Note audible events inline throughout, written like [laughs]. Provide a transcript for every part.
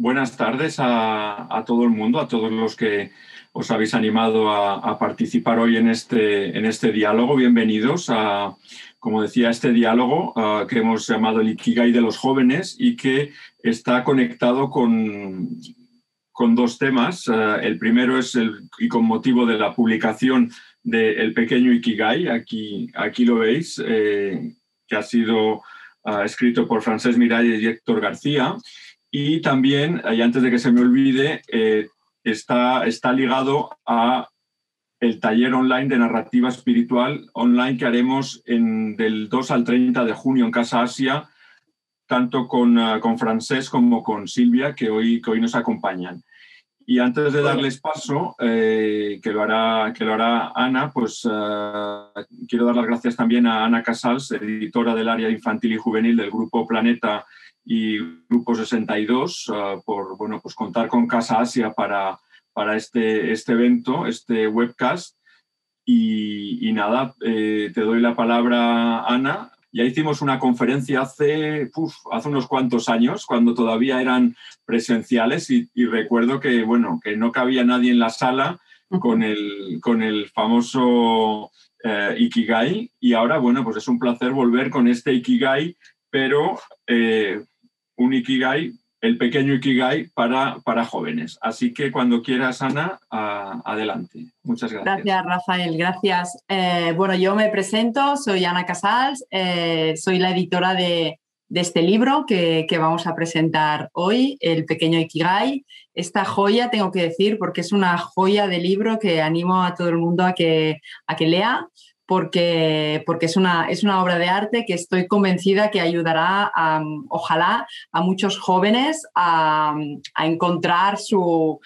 buenas tardes a, todo el mundo, a todos los que os habéis animado a, participar hoy en este, en este diálogo. Bienvenidos a, como decía, este diálogo que hemos llamado el Ikigai de los jóvenes y que está conectado con, con dos temas. el primero es, el, y con motivo de la publicación de El pequeño Ikigai, aquí, aquí lo veis, eh, que ha sido ah, escrito por Francés Miralles y Héctor García. Y también, y antes de que se me olvide, eh, está, está ligado a el taller online de narrativa espiritual online que haremos en, del 2 al 30 de junio en Casa Asia, tanto con, ah, con Francés como con Silvia, que hoy, que hoy nos acompañan. Y antes de darles paso, eh, que, lo hará, que lo hará Ana, pues eh, quiero dar las gracias también a Ana Casals, editora del área infantil y juvenil del Grupo Planeta y Grupo 62, eh, por bueno, pues contar con Casa Asia para, para este, este evento, este webcast. Y, nada, te doy la palabra, Ana, ya hicimos una conferencia hace, hace unos cuantos años, cuando todavía eran presenciales, y, recuerdo que, bueno, que no cabía nadie en la sala con el, con el famoso eh, Ikigai. Y ahora, bueno, pues es un placer volver con este Ikigai, pero eh, un Ikigai el pequeño Ikigai para, para jóvenes. Así que cuando quieras, Ana, adelante. Muchas gracias. Gracias, Rafael. Gracias. Eh, bueno, yo me presento, soy Ana Casals, eh, soy la editora de, este libro que, que, vamos a presentar hoy, El pequeño Ikigai. Esta joya, tengo que decir, porque es una joya de libro que animo a todo el mundo a que, a que lea porque, porque es, una, es una obra de arte que estoy convencida que ayudará, a, ojalá, a muchos jóvenes a, encontrar su,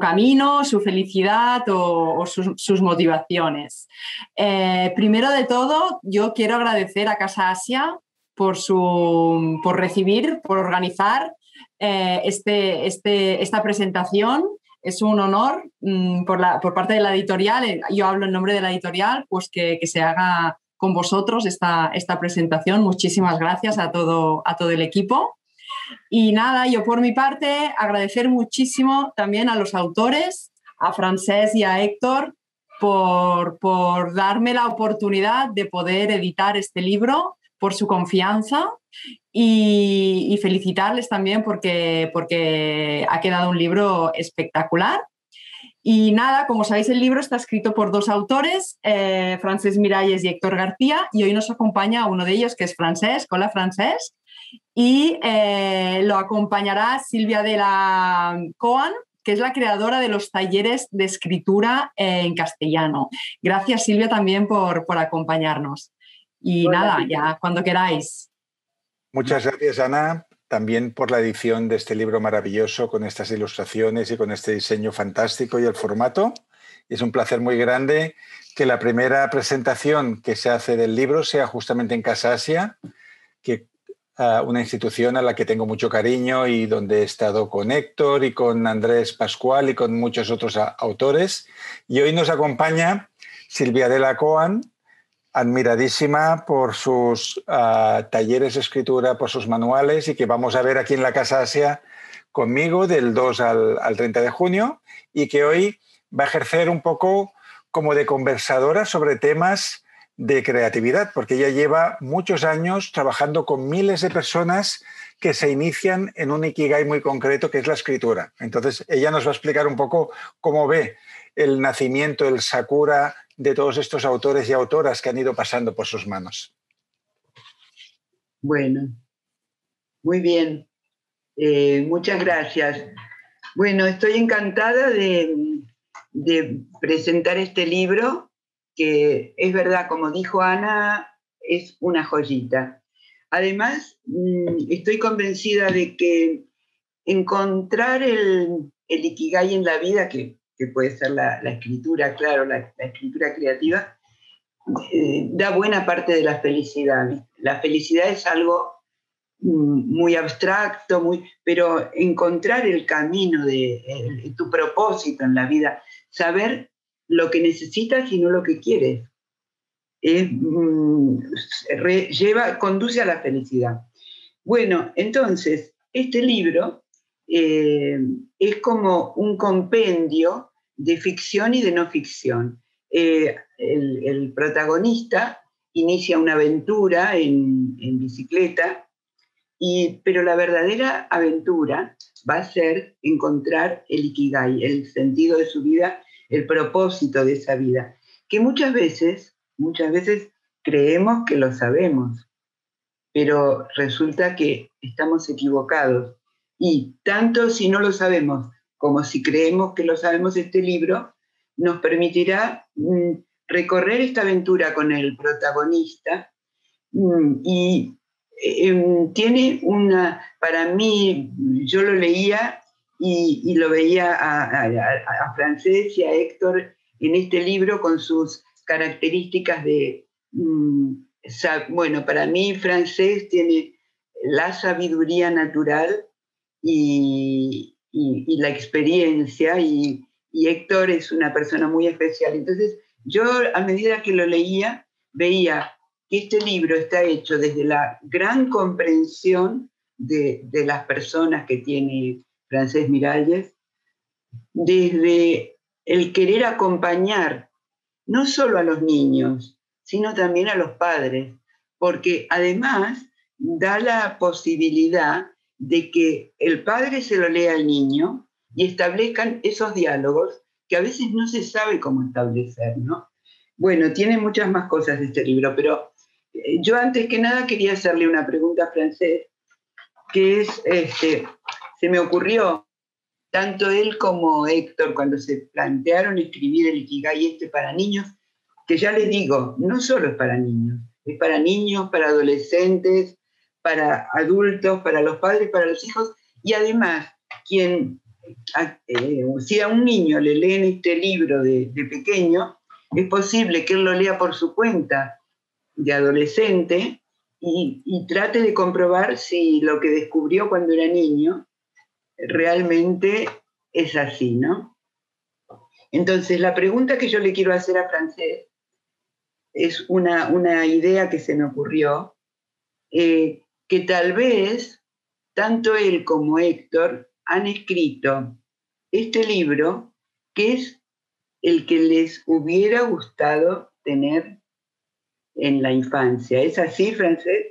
camino, su felicidad o, sus, motivaciones. Eh, primero de todo, yo quiero agradecer a Casa Asia por, su, por recibir, por organizar eh, este, este, esta presentación es un honor mm, por, la, por, parte de la editorial, eh, yo hablo en nombre de la editorial, pues que, se haga con vosotros esta, esta, presentación. Muchísimas gracias a todo, a todo el equipo. Y nada, yo por mi parte agradecer muchísimo también a los autores, a Francés y a Héctor, por, por darme la oportunidad de poder editar este libro, por su confianza y, felicitarles también porque, porque ha quedado un libro espectacular. Y nada, como sabéis, el libro está escrito por dos autores, eh, Francés Miralles y Héctor García, y hoy nos acompaña uno de ellos, que es Francés. Hola, Francés. Y eh, lo acompañará Silvia de la Coan, que es la creadora de los talleres de escritura en castellano. Gracias, Silvia, también por, por acompañarnos. Y nada, ya cuando queráis. Muchas gracias, Ana, también por la edición de este libro maravilloso con estas ilustraciones y con este diseño fantástico y el formato. Es un placer muy grande que la primera presentación que se hace del libro sea justamente en Casa Asia, que una institución a la que tengo mucho cariño y donde he estado con Héctor y con Andrés Pascual y con muchos otros autores. Y hoy nos acompaña Silvia de la Coan, admiradísima por sus ah, talleres de escritura, por sus manuales y que vamos a ver aquí en la Casa Asia conmigo del 2 al, al 30 de junio y que hoy va a ejercer un poco como de conversadora sobre temas de creatividad, porque ella lleva muchos años trabajando con miles de personas que se inician en un ikigai muy concreto, que es la escritura. Entonces, ella nos va a explicar un poco cómo ve el nacimiento, el sakura de todos estos autores y autoras que han ido pasando por sus manos. Bueno, muy bien. Eh, muchas gracias. Bueno, estoy encantada de, presentar este libro, que es verdad, como dijo Ana, es una joyita. Además, mm, estoy convencida de que encontrar el, el Ikigai en la vida, que que puede ser la, escritura, claro, la, escritura creativa, eh, da buena parte de la felicidad. La felicidad es algo mm, muy abstracto, muy, pero encontrar el camino de tu propósito en la vida, saber lo que necesitas y no lo que quieres, mm, lleva, conduce a la felicidad. Bueno, entonces, este libro eh, es como un compendio de ficción y de no ficción. Eh, el, protagonista inicia una aventura en, bicicleta, y, pero la verdadera aventura va a ser encontrar el ikigai, el sentido de su vida, el propósito de esa vida, que muchas veces, muchas veces creemos que lo sabemos, pero resulta que estamos equivocados. Y tanto si no lo sabemos como si creemos que lo sabemos, este libro nos permitirá mm, recorrer esta aventura con el protagonista mm, y em, tiene una, para mí, yo lo leía y, lo veía a, Francés y a Héctor en este libro con sus características de, mm, bueno, para mí Francés tiene la sabiduría natural y, la experiencia y, Héctor es una persona muy especial. Entonces, yo a medida que lo leía, veía que este libro está hecho desde la gran comprensión de, de las personas que tiene Francés Miralles, desde el querer acompañar no solo a los niños, sino también a los padres, porque además da la posibilidad de que el padre se lo lea al niño y establezcan esos diálogos que a veces no se sabe cómo establecer, ¿no? Bueno, tiene muchas más cosas este libro, pero eh, yo antes que nada quería hacerle una pregunta a Francés, que es, este, se me ocurrió, tanto él como Héctor, cuando se plantearon escribir el Ikigai este para niños, que ya les digo, no solo es para niños, es para niños, para adolescentes, para adultos, para los padres, para los hijos, y además, quien, eh, si a un niño le leen este libro de, pequeño, es posible que él lo lea por su cuenta de adolescente y, trate de comprobar si lo que descubrió cuando era niño realmente es así, ¿no? Entonces, la pregunta que yo le quiero hacer a Francés es una, una idea que se me ocurrió, eh, que tal vez tanto él como Héctor han escrito este libro, que es el que les hubiera gustado tener en la infancia. ¿Es así, Francés?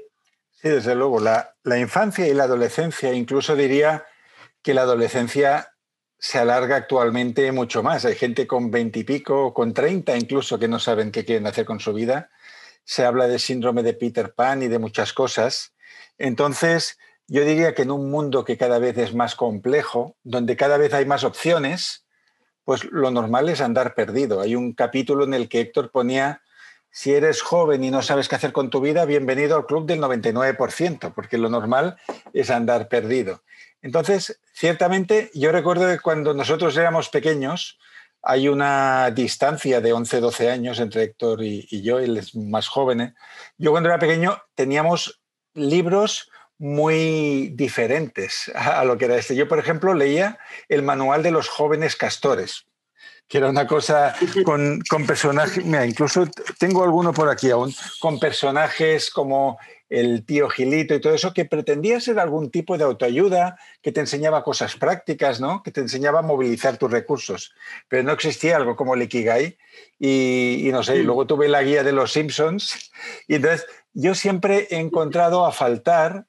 Sí, desde luego. La, la infancia y la adolescencia, incluso diría que la adolescencia se alarga actualmente mucho más. Hay gente con veintipico, con treinta incluso, que no saben qué quieren hacer con su vida. Se habla del síndrome de Peter Pan y de muchas cosas. Entonces, yo diría que en un mundo que cada vez es más complejo, donde cada vez hay más opciones, pues lo normal es andar perdido. Hay un capítulo en el que Héctor ponía, si eres joven y no sabes qué hacer con tu vida, bienvenido al club del 99%, porque lo normal es andar perdido. Entonces, ciertamente, yo recuerdo que cuando nosotros éramos pequeños, hay una distancia de 11, 12 años entre Héctor y, yo, él es más joven. ¿eh? Yo cuando era pequeño teníamos libros muy diferentes a lo que era este. Yo, por ejemplo, leía el manual de los jóvenes castores, que era una cosa con, con personajes, mira, incluso tengo alguno por aquí aún, con personajes como el tío Gilito y todo eso, que pretendía ser algún tipo de autoayuda, que te enseñaba cosas prácticas, ¿no? que te enseñaba a movilizar tus recursos. Pero no existía algo como el Ikigai. Y, no sé, luego tuve la guía de los Simpsons. Y entonces yo siempre he encontrado a faltar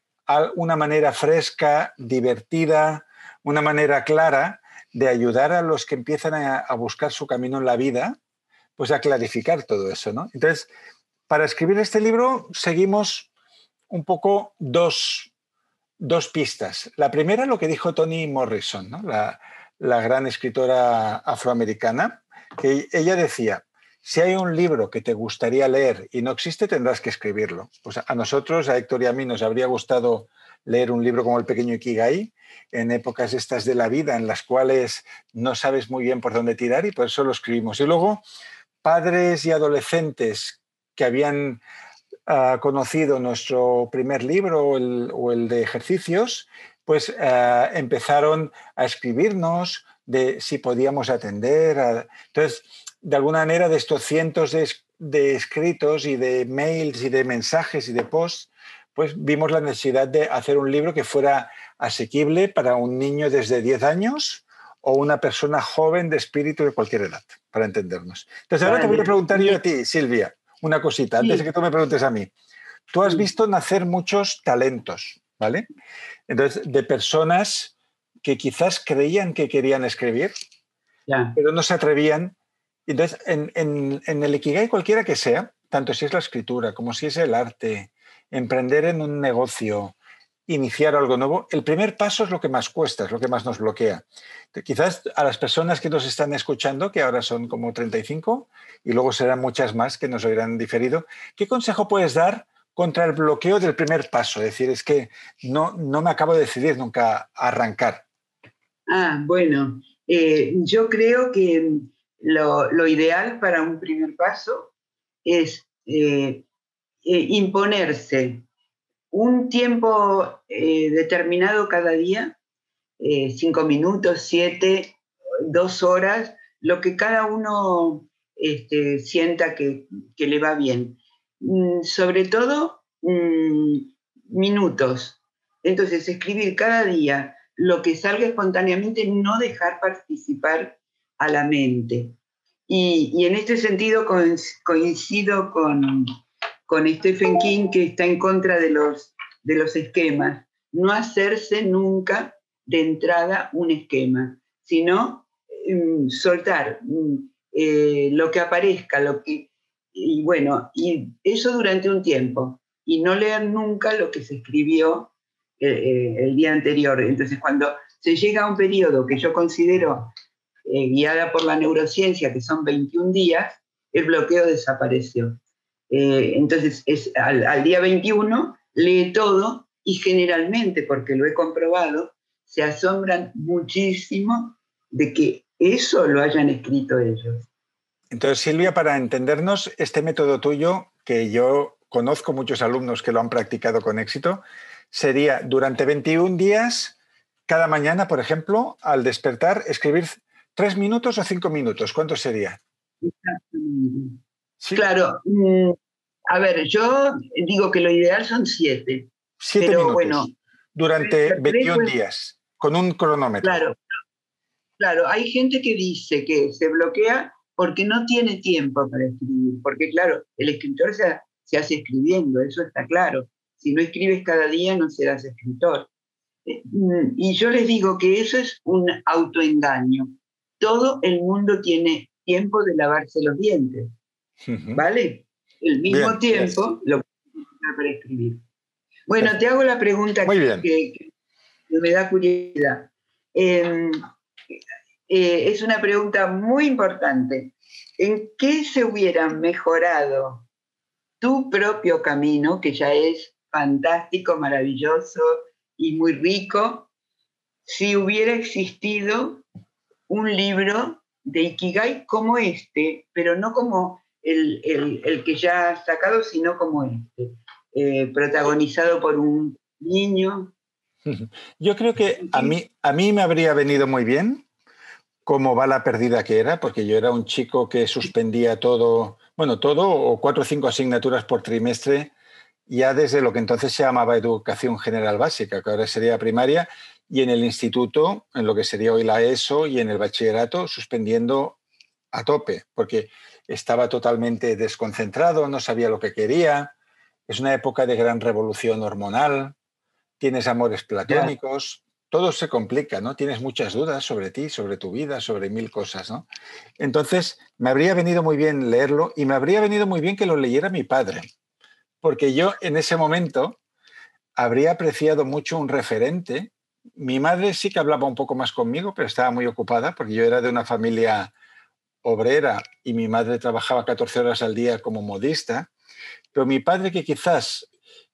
una manera fresca, divertida, una manera clara de ayudar a los que empiezan a, a buscar su camino en la vida, pues a clarificar todo eso. ¿no? Entonces, para escribir este libro seguimos un poco dos, pistas. La primera, lo que dijo Toni Morrison, la, gran escritora afroamericana, que ella decía, si hay un libro que te gustaría leer y no existe, tendrás que escribirlo. Pues a nosotros, a Héctor y a mí, nos habría gustado leer un libro como El pequeño Ikigai en épocas estas de la vida en las cuales no sabes muy bien por dónde tirar y por eso lo escribimos. Y luego, padres y adolescentes que habían ha conocido nuestro primer libro o el, de ejercicios, pues eh, empezaron a escribirnos de si podíamos atender. entonces, de alguna manera, de estos cientos de, escritos y de mails y de mensajes y de posts, pues vimos la necesidad de hacer un libro que fuera asequible para un niño desde 10 años o una persona joven de espíritu de cualquier edad, para entendernos. Entonces, ahora te voy a preguntar yo a ti, Silvia, una cosita, antes de que tú me preguntes a mí. Tú has visto nacer muchos talentos, ¿vale? Entonces, de personas que quizás creían que querían escribir, pero no se atrevían. Entonces, en, el Ikigai cualquiera que sea, tanto si es la escritura como si es el arte, emprender en un negocio, iniciar algo nuevo, el primer paso es lo que más cuesta, es lo que más nos bloquea. Quizás a las personas que nos están escuchando, que ahora son como 35 y luego serán muchas más que nos oirán diferido, ¿qué consejo puedes dar contra el bloqueo del primer paso? Es decir, es que no, no me acabo de decidir nunca arrancar. Ah, bueno, eh, yo creo que lo, ideal para un primer paso es eh, eh, imponerse un tiempo eh, determinado cada día, cinco minutos, siete, dos horas, lo que cada uno este, sienta que, le va bien. Mm, sobre todo, mm, minutos. Entonces, escribir cada día lo que salga espontáneamente, no dejar participar a la mente. Y, en este sentido coincido con, con Stephen King que está en contra de los, de los esquemas. No hacerse nunca de entrada un esquema, sino mm, soltar mm, eh, lo que aparezca, lo que, y bueno, y eso durante un tiempo, y no leer nunca lo que se escribió eh, eh, el día anterior. Entonces, cuando se llega a un periodo que yo considero guiada por la neurociencia, que son 21 días, el bloqueo desapareció. Eh, entonces, es, al, día 21 lee todo y generalmente, porque lo he comprobado, se asombran muchísimo de que eso lo hayan escrito ellos. Entonces, Silvia, para entendernos, este método tuyo, que yo conozco muchos alumnos que lo han practicado con éxito, sería durante 21 días, cada mañana, por ejemplo, al despertar, escribir tres minutos o cinco minutos. ¿Cuánto sería? Claro, mm, a ver, yo digo que lo ideal son siete. Siete pero minutos. Bueno, durante 21 días, con un cronómetro. Claro, claro, hay gente que dice que se bloquea porque no tiene tiempo para escribir, porque claro, el escritor se, se hace escribiendo, eso está claro. Si no escribes cada día no serás escritor. Eh, mm, y yo les digo que eso es un autoengaño. Todo el mundo tiene tiempo de lavarse los dientes. ¿Vale? El mismo tiempo lo para escribir. Bueno, te hago la pregunta que, me da curiosidad. Em, eh, es una pregunta muy importante. ¿En qué se hubiera mejorado tu propio camino, que ya es fantástico, maravilloso y muy rico, si hubiera existido un libro de Ikigai como este, pero no como el, que ya ha sacado, sino como este, eh, protagonizado por un niño. [laughs] Yo creo que a mí, a mí me habría venido muy bien como bala perdida que era, porque yo era un chico que suspendía todo, bueno, todo o cuatro o cinco asignaturas por trimestre, ya desde lo que entonces se llamaba educación general básica, que ahora sería primaria, y en el instituto, en lo que sería hoy la ESO, y en el bachillerato, suspendiendo a tope, porque estaba totalmente desconcentrado, no sabía lo que quería. Es una época de gran revolución hormonal, tienes amores platónicos, todo se complica, ¿no? Tienes muchas dudas sobre ti, sobre tu vida, sobre mil cosas, ¿no? Entonces, me habría venido muy bien leerlo y me habría venido muy bien que lo leyera mi padre, porque yo en ese momento habría apreciado mucho un referente. Mi madre sí que hablaba un poco más conmigo, pero estaba muy ocupada porque yo era de una familia obrera y mi madre trabajaba 14 horas al día como modista, pero mi padre que quizás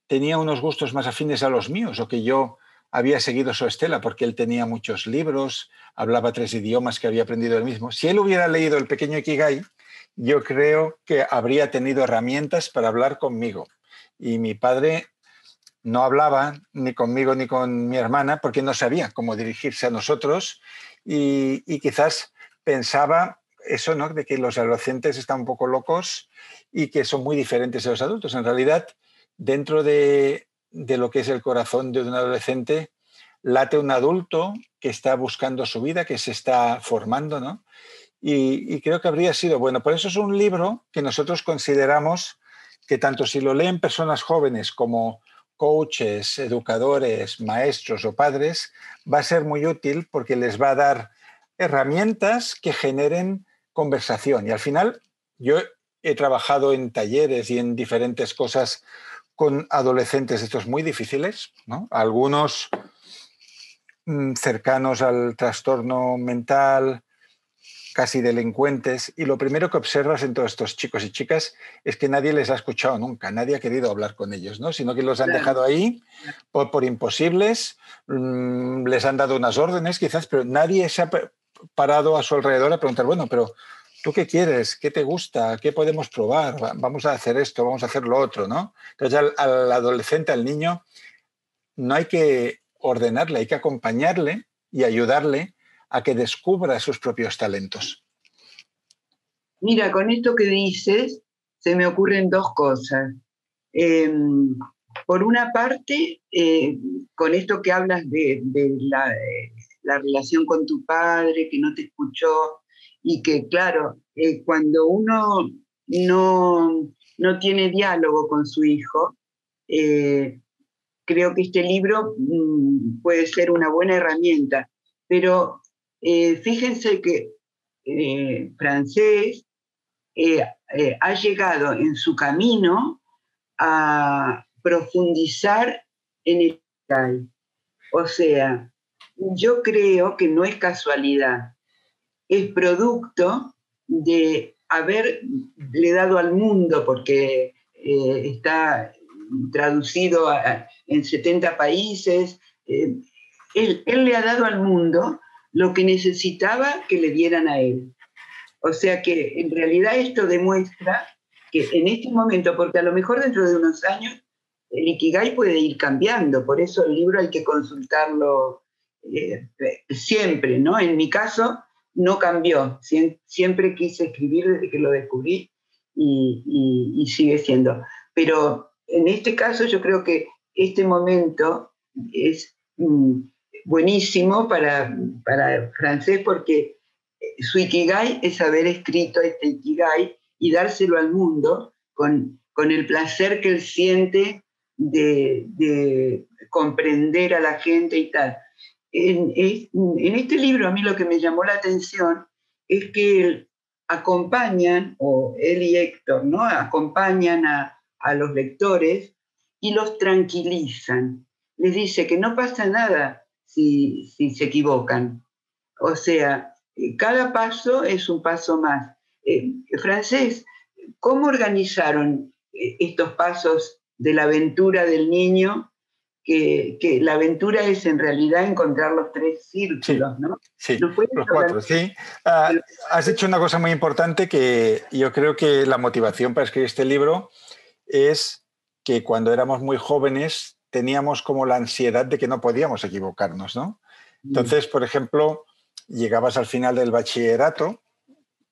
tenía unos gustos más afines a los míos o que yo había seguido su estela porque él tenía muchos libros, hablaba tres idiomas que había aprendido él mismo. Si él hubiera leído El pequeño Ikigai, yo creo que habría tenido herramientas para hablar conmigo. Y mi padre no hablaba ni conmigo ni con mi hermana porque no sabía cómo dirigirse a nosotros y, quizás pensaba eso, ¿no? De que los adolescentes están un poco locos y que son muy diferentes a los adultos. En realidad, dentro de de lo que es el corazón de un adolescente late un adulto que está buscando su vida, que se está formando, ¿no? Y, y, creo que habría sido bueno. Por eso es un libro que nosotros consideramos que tanto si lo leen personas jóvenes como coaches, educadores, maestros o padres, va a ser muy útil porque les va a dar herramientas que generen conversación. Y al final, yo he trabajado en talleres y en diferentes cosas con adolescentes estos muy difíciles, ¿no? algunos mm, cercanos al trastorno mental, casi delincuentes, y lo primero que observas en todos estos chicos y chicas es que nadie les ha escuchado nunca, nadie ha querido hablar con ellos, ¿no? sino que los han dejado ahí por, por imposibles, mm, les han dado unas órdenes quizás, pero nadie se ha parado a su alrededor a preguntar, bueno, pero ¿tú qué quieres? ¿Qué te gusta? ¿Qué podemos probar? Vamos a hacer esto, vamos a hacer lo otro, ¿no? Entonces al, al adolescente, al niño, no hay que ordenarle, hay que acompañarle y ayudarle a que descubra sus propios talentos. Mira, con esto que dices, se me ocurren dos cosas. Em, por una parte, eh, con esto que hablas de, la, la, relación con tu padre, que no te escuchó, y que, claro, eh, cuando uno no, no, tiene diálogo con su hijo, eh, creo que este libro mm, puede ser una buena herramienta. Pero eh, fíjense que eh, francés eh, ha llegado en su camino a profundizar en el tal. O sea, yo creo que no es casualidad, es producto de haberle dado al mundo, porque está traducido en 70 países, él, él, le ha dado al mundo lo que necesitaba que le dieran a él. O sea que en realidad esto demuestra que en este momento, porque a lo mejor dentro de unos años el Ikigai puede ir cambiando, por eso el libro hay que consultarlo eh, siempre, ¿no? En mi caso no cambió, siempre quise escribir desde que lo descubrí y, sigue siendo. Pero en este caso yo creo que este momento es... Mm, buenísimo para, para francés porque su Ikigai es haber escrito este Ikigai y dárselo al mundo con, con el placer que él siente de, de, comprender a la gente y tal. En, en, este libro a mí lo que me llamó la atención es que acompañan, o él y Héctor, ¿no? acompañan a, a los lectores y los tranquilizan. Les dice que no pasa nada si, se equivocan. O sea, eh, cada paso es un paso más. Eh, francés, ¿cómo organizaron eh, estos pasos de la aventura del niño? Que, la aventura es en realidad encontrar los tres círculos, ¿no? Sí, los cuatro, sí. Ah, has dicho una cosa muy importante que yo creo que la motivación para escribir este libro es que cuando éramos muy jóvenes teníamos como la ansiedad de que no podíamos equivocarnos, ¿no? Mm. Entonces, por ejemplo, llegabas al final del bachillerato,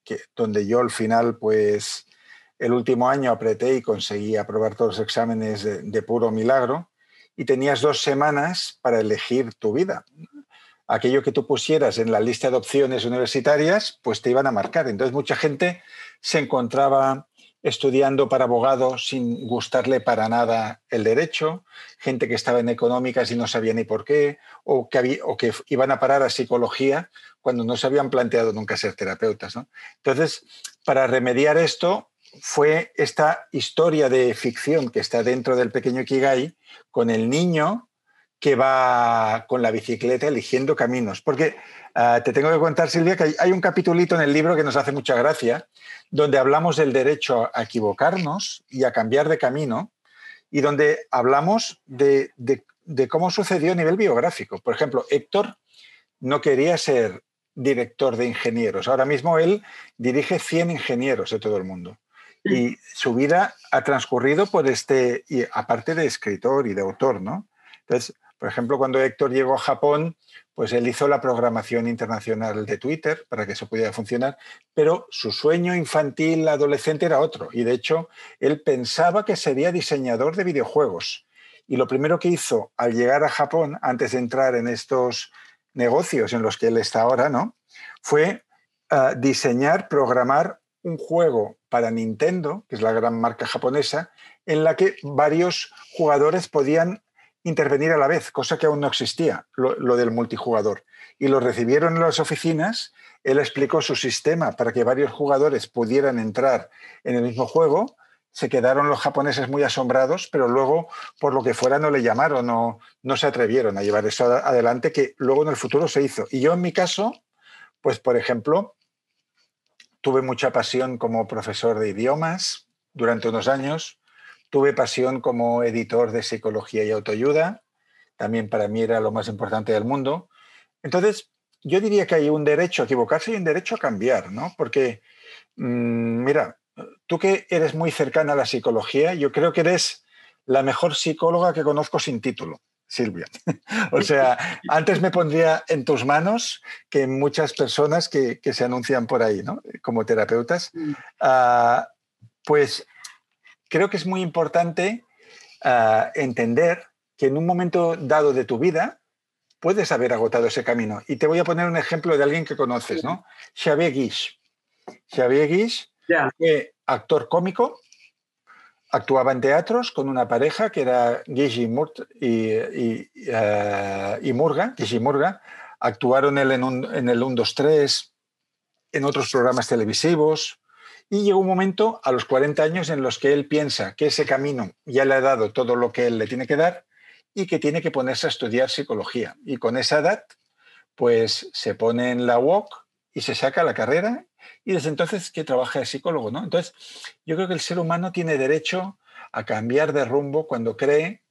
que, donde yo al final, pues, el último año apreté y conseguí aprobar todos los exámenes de, puro milagro, y tenías dos semanas para elegir tu vida. Aquello que tú pusieras en la lista de opciones universitarias, pues te iban a marcar. Entonces mucha gente se encontraba estudiando para abogado sin gustarle para nada el derecho, gente que estaba en económicas y no sabía ni por qué, o que, o que iban a parar a psicología cuando no se habían planteado nunca ser terapeutas. Entonces, para remediar esto, fue esta historia de ficción que está dentro del pequeño Kigai con el niño que va con la bicicleta eligiendo caminos. Porque Ah, te tengo que contar, Silvia, que hay, un capitulito en el libro que nos hace mucha gracia, donde hablamos del derecho a equivocarnos y a cambiar de camino, y donde hablamos de, cómo sucedió a nivel biográfico. Por ejemplo, Héctor no quería ser director de ingenieros. Ahora mismo él dirige 100 ingenieros de todo el mundo. Y su vida ha transcurrido por este, y aparte de escritor y de autor, ¿no? Entonces, por ejemplo, cuando Héctor llegó a Japón, pues él hizo la programación internacional de Twitter para que eso pudiera funcionar, pero su sueño infantil adolescente era otro y de hecho él pensaba que sería diseñador de videojuegos Y lo primero que hizo al llegar a Japón, antes de entrar en estos negocios en los que él está ahora, ¿no? Fue ah, diseñar, programar un juego para Nintendo, que es la gran marca japonesa, en la que varios jugadores podían intervenir a la vez, cosa que aún no existía, lo, del multijugador. Y lo recibieron en las oficinas, él explicó su sistema para que varios jugadores pudieran entrar en el mismo juego, se quedaron los japoneses muy asombrados, pero luego, por lo que fuera, no le llamaron, no, no se atrevieron a llevar eso adelante, que luego en el futuro se hizo. Y yo en mi caso, pues por ejemplo, tuve mucha pasión como profesor de idiomas durante unos años, tuve pasión como editor de psicología y autoayuda, también para mí era lo más importante del mundo. Entonces, yo diría que hay un derecho a equivocarse y un derecho a cambiar, ¿no? Porque, mm, mira, tú que eres muy cercana a la psicología, yo creo que eres la mejor psicóloga que conozco sin título. Silvia. [laughs] o sea, antes me pondría en tus manos que muchas personas que, se anuncian por ahí, ¿no? Como terapeutas. Ah, pues creo que es muy importante ah, entender que en un momento dado de tu vida puedes haber agotado ese camino. Y te voy a poner un ejemplo de alguien que conoces, ¿no? Xavier Guix. Xavier Guix fue actor cómico, actuaba en teatros con una pareja que era Guix y, eh, Murga, y Murga. Actuaron en, en el 1, 2, 3, en otros programas televisivos. Y llegó un momento a los 40 años en los que él piensa que ese camino ya le ha dado todo lo que él le tiene que dar y que tiene que ponerse a estudiar psicología. Y con esa edad, pues se pone en la UOC y se saca la carrera y desde entonces que trabaja de psicólogo, ¿no? Entonces, yo creo que el ser humano tiene derecho a cambiar de rumbo cuando cree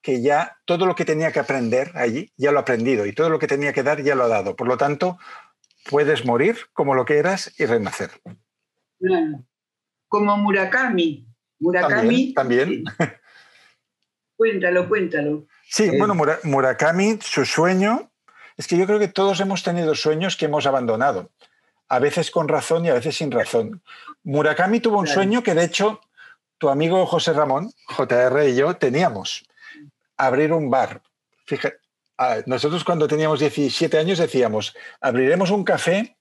que ya todo lo que tenía que aprender allí ya lo ha aprendido y todo lo que tenía que dar ya lo ha dado. Por lo tanto, puedes morir como lo que eras y renacer. Como Murakami. Murakami. También. cuéntalo, cuéntalo. Sí, eh, bueno, Murakami, su sueño, es que yo creo que todos hemos tenido sueños que hemos abandonado a veces con razón y a veces sin razón. Murakami tuvo un sueño que de hecho tu amigo José Ramón, JR y yo teníamos, abrir un bar. Fíjate, nosotros cuando teníamos 17 años decíamos, abriremos un café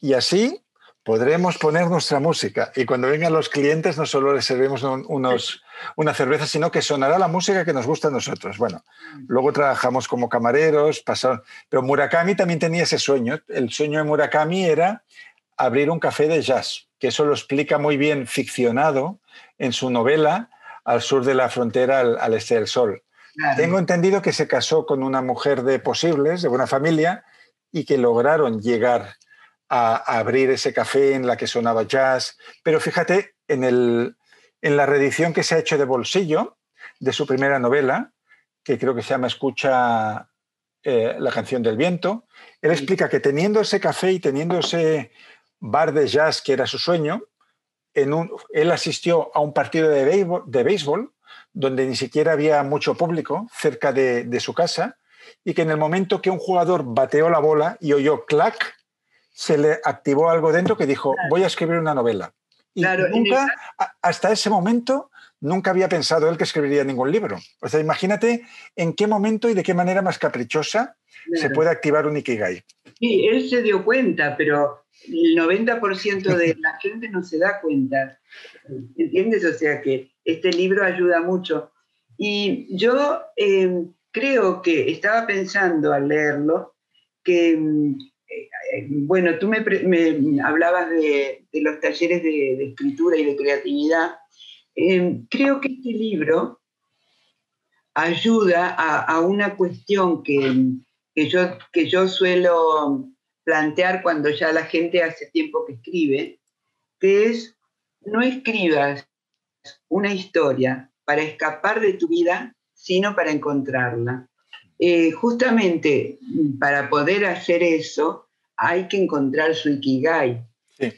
y así podremos poner nuestra música y cuando vengan los clientes no solo les servimos unos, una cerveza, sino que sonará la música que nos gusta a nosotros. Bueno, luego trabajamos como camareros, pasaron, pero Murakami también tenía ese sueño. El sueño de Murakami era abrir un café de jazz, que eso lo explica muy bien ficcionado en su novela Al sur de la frontera, al, este del sol. Tengo entendido que se casó con una mujer de posibles, de buena familia, y que lograron llegar a, abrir ese café en la que sonaba jazz. Pero fíjate, en, el, en la reedición que se ha hecho de bolsillo de su primera novela, que creo que se llama Escucha eh, la canción del viento, él explica que teniendo ese café y teniendo ese bar de jazz que era su sueño, en un, él asistió a un partido de béisbol, de béisbol, donde ni siquiera había mucho público cerca de, de, su casa, y que en el momento que un jugador bateó la bola y oyó clac, se le activó algo dentro que dijo, voy a escribir una novela. Y nunca, hasta ese momento, nunca había pensado él que escribiría ningún libro. O sea, imagínate en qué momento y de qué manera más caprichosa se puede activar un Ikigai. Sí, él se dio cuenta, pero el 90% de la gente no se da cuenta. ¿Entiendes? O sea que este libro ayuda mucho. Y yo eh, creo que estaba pensando al leerlo que mm, bueno, tú me, hablabas de, los talleres de, escritura y de creatividad. Eh, creo que este libro ayuda a, una cuestión que, yo, que yo suelo plantear cuando ya la gente hace tiempo que escribe, que es no escribas una historia para escapar de tu vida, sino para encontrarla. Eh, justamente para poder hacer eso, hay que encontrar su ikigai,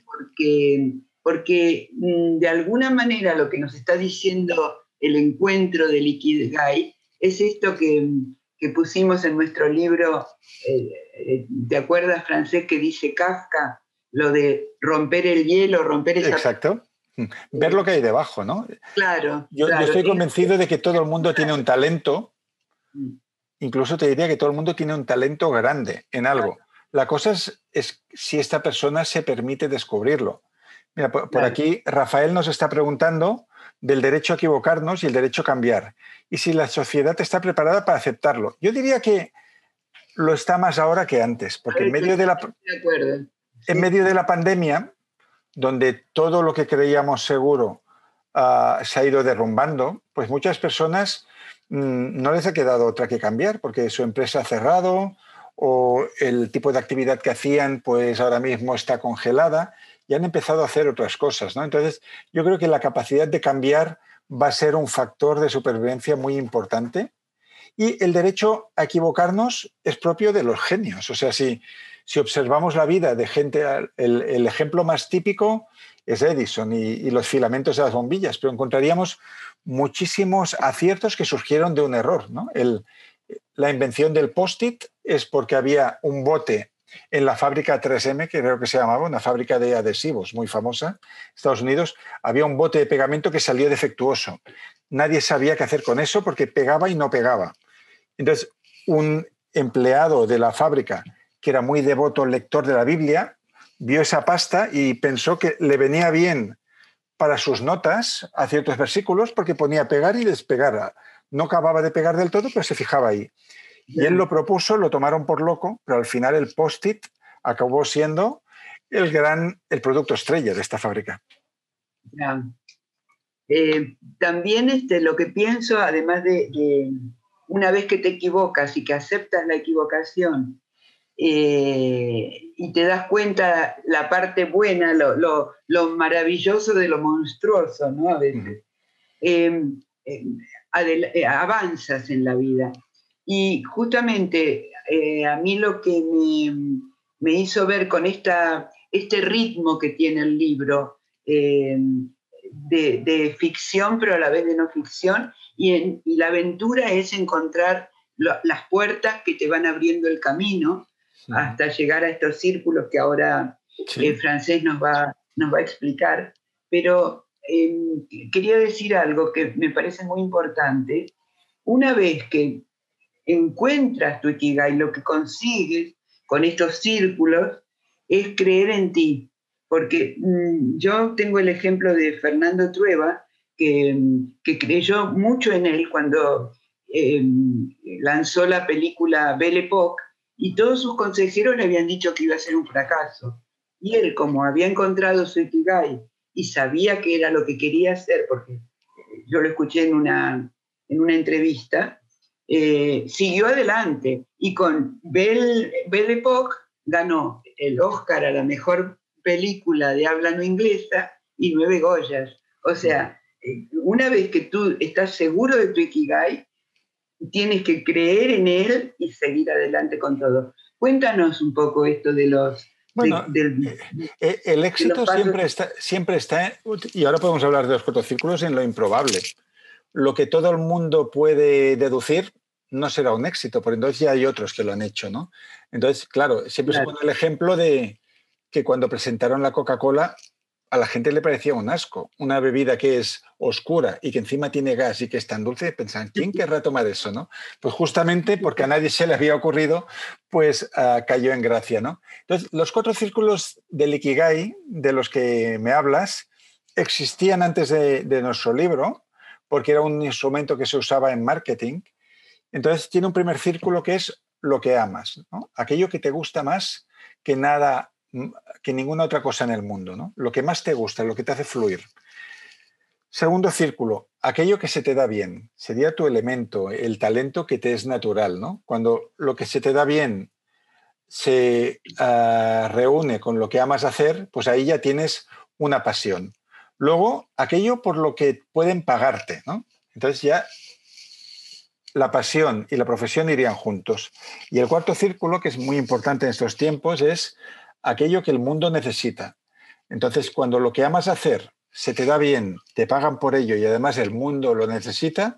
porque, porque mm, de alguna manera lo que nos está diciendo el encuentro del ikigai es esto que, que pusimos en nuestro libro, eh, eh, ¿te acuerdas, francés, que dice Kafka? Lo de romper el hielo, romper esa... Exacto. Mm, ver lo que hay debajo, ¿no? Claro. Yo, estoy convencido de que todo el mundo tiene un talento, mm. incluso te diría que todo el mundo tiene un talento grande en algo. La cosa es, si esta persona se permite descubrirlo. Mira, por, aquí Rafael nos está preguntando del derecho a equivocarnos y el derecho a cambiar. Y si la sociedad está preparada para aceptarlo. Yo diría que lo está más ahora que antes, porque en medio de la, en medio de la pandemia, donde todo lo que creíamos seguro ah, se ha ido derrumbando, pues muchas personas mm, no les ha quedado otra que cambiar, porque su empresa ha cerrado o el tipo de actividad que hacían, pues ahora mismo está congelada y han empezado a hacer otras cosas. ¿no? Entonces, yo creo que la capacidad de cambiar va a ser un factor de supervivencia muy importante. Y el derecho a equivocarnos es propio de los genios. O sea, si, si observamos la vida de gente, el, ejemplo más típico es Edison y, los filamentos de las bombillas, pero encontraríamos muchísimos aciertos que surgieron de un error. La invención del post-it es porque había un bote en la fábrica 3M, que creo que se llamaba, una fábrica de adhesivos muy famosa, Estados Unidos, había un bote de pegamento que salió defectuoso. Nadie sabía qué hacer con eso porque pegaba y no pegaba. Entonces, un empleado de la fábrica que era muy devoto lector de la Biblia, vio esa pasta y pensó que le venía bien para sus notas a ciertos versículos porque ponía pegar y despegar. No acababa de pegar del todo, pero se fijaba ahí. Y él lo propuso, lo tomaron por loco, pero al final el post-it acabó siendo el gran, el producto estrella de esta fábrica. Eh, también este, lo que pienso, además de, de, una vez que te equivocas y que aceptas la equivocación eh, y te das cuenta la parte buena, lo, maravilloso de lo monstruoso, ¿no? A veces. Eh, avanzas en la vida. Y justamente eh, a mí lo que me, hizo ver con esta, este ritmo que tiene el libro, em, de, ficción, pero a la vez de no ficción, y, la aventura es encontrar las puertas que te van abriendo el camino hasta llegar a estos círculos que ahora el francés nos va, nos va a explicar. Pero em, quería decir algo que me parece muy importante. Una vez que encuentras tu Ikigai, lo que consigues con estos círculos es creer en ti. Porque mm, yo tengo el ejemplo de Fernando Trueba, que, que creyó mucho en él cuando em, lanzó la película Belle Époque, y todos sus consejeros le habían dicho que iba a ser un fracaso. Y él, como había encontrado su Ikigai y sabía que era lo que quería hacer, porque yo lo escuché en una, en una entrevista, eh, siguió adelante y con Belle, Belle Époque ganó el Oscar a la mejor película de habla no inglesa y nueve Goyas. O sea, eh, una vez que tú estás seguro de tu Ikigai, tienes que creer en él y seguir adelante con todo. Cuéntanos un poco esto de los... Bueno, eh, eh, el éxito siempre está, siempre está, y ahora podemos hablar de los cuatro círculos en lo improbable. Lo que todo el mundo puede deducir no será un éxito, porque entonces ya hay otros que lo han hecho, ¿no? Entonces, claro, siempre se pone el ejemplo de que cuando presentaron la Coca-Cola, a la gente le parecía un asco. Una bebida que es oscura y que encima tiene gas y que es tan dulce, pensaban, ¿quién querrá tomar eso? ¿no? Pues justamente porque a nadie se le había ocurrido, pues ah, cayó en gracia. ¿no? Entonces, los cuatro círculos del Ikigai, de los que me hablas, existían antes de, nuestro libro, porque era un instrumento que se usaba en marketing. Entonces, tiene un primer círculo que es lo que amas, aquello que te gusta más que nada que ninguna otra cosa en el mundo, ¿no? Lo que más te gusta, lo que te hace fluir. Segundo círculo, aquello que se te da bien, sería tu elemento, el talento que te es natural, ¿no? Cuando lo que se te da bien se ah, reúne con lo que amas hacer, pues ahí ya tienes una pasión. Luego, aquello por lo que pueden pagarte, ¿no? Entonces ya la pasión y la profesión irían juntos. Y el cuarto círculo, que es muy importante en estos tiempos, es aquello que el mundo necesita. Entonces, cuando lo que amas hacer se te da bien, te pagan por ello y además el mundo lo necesita,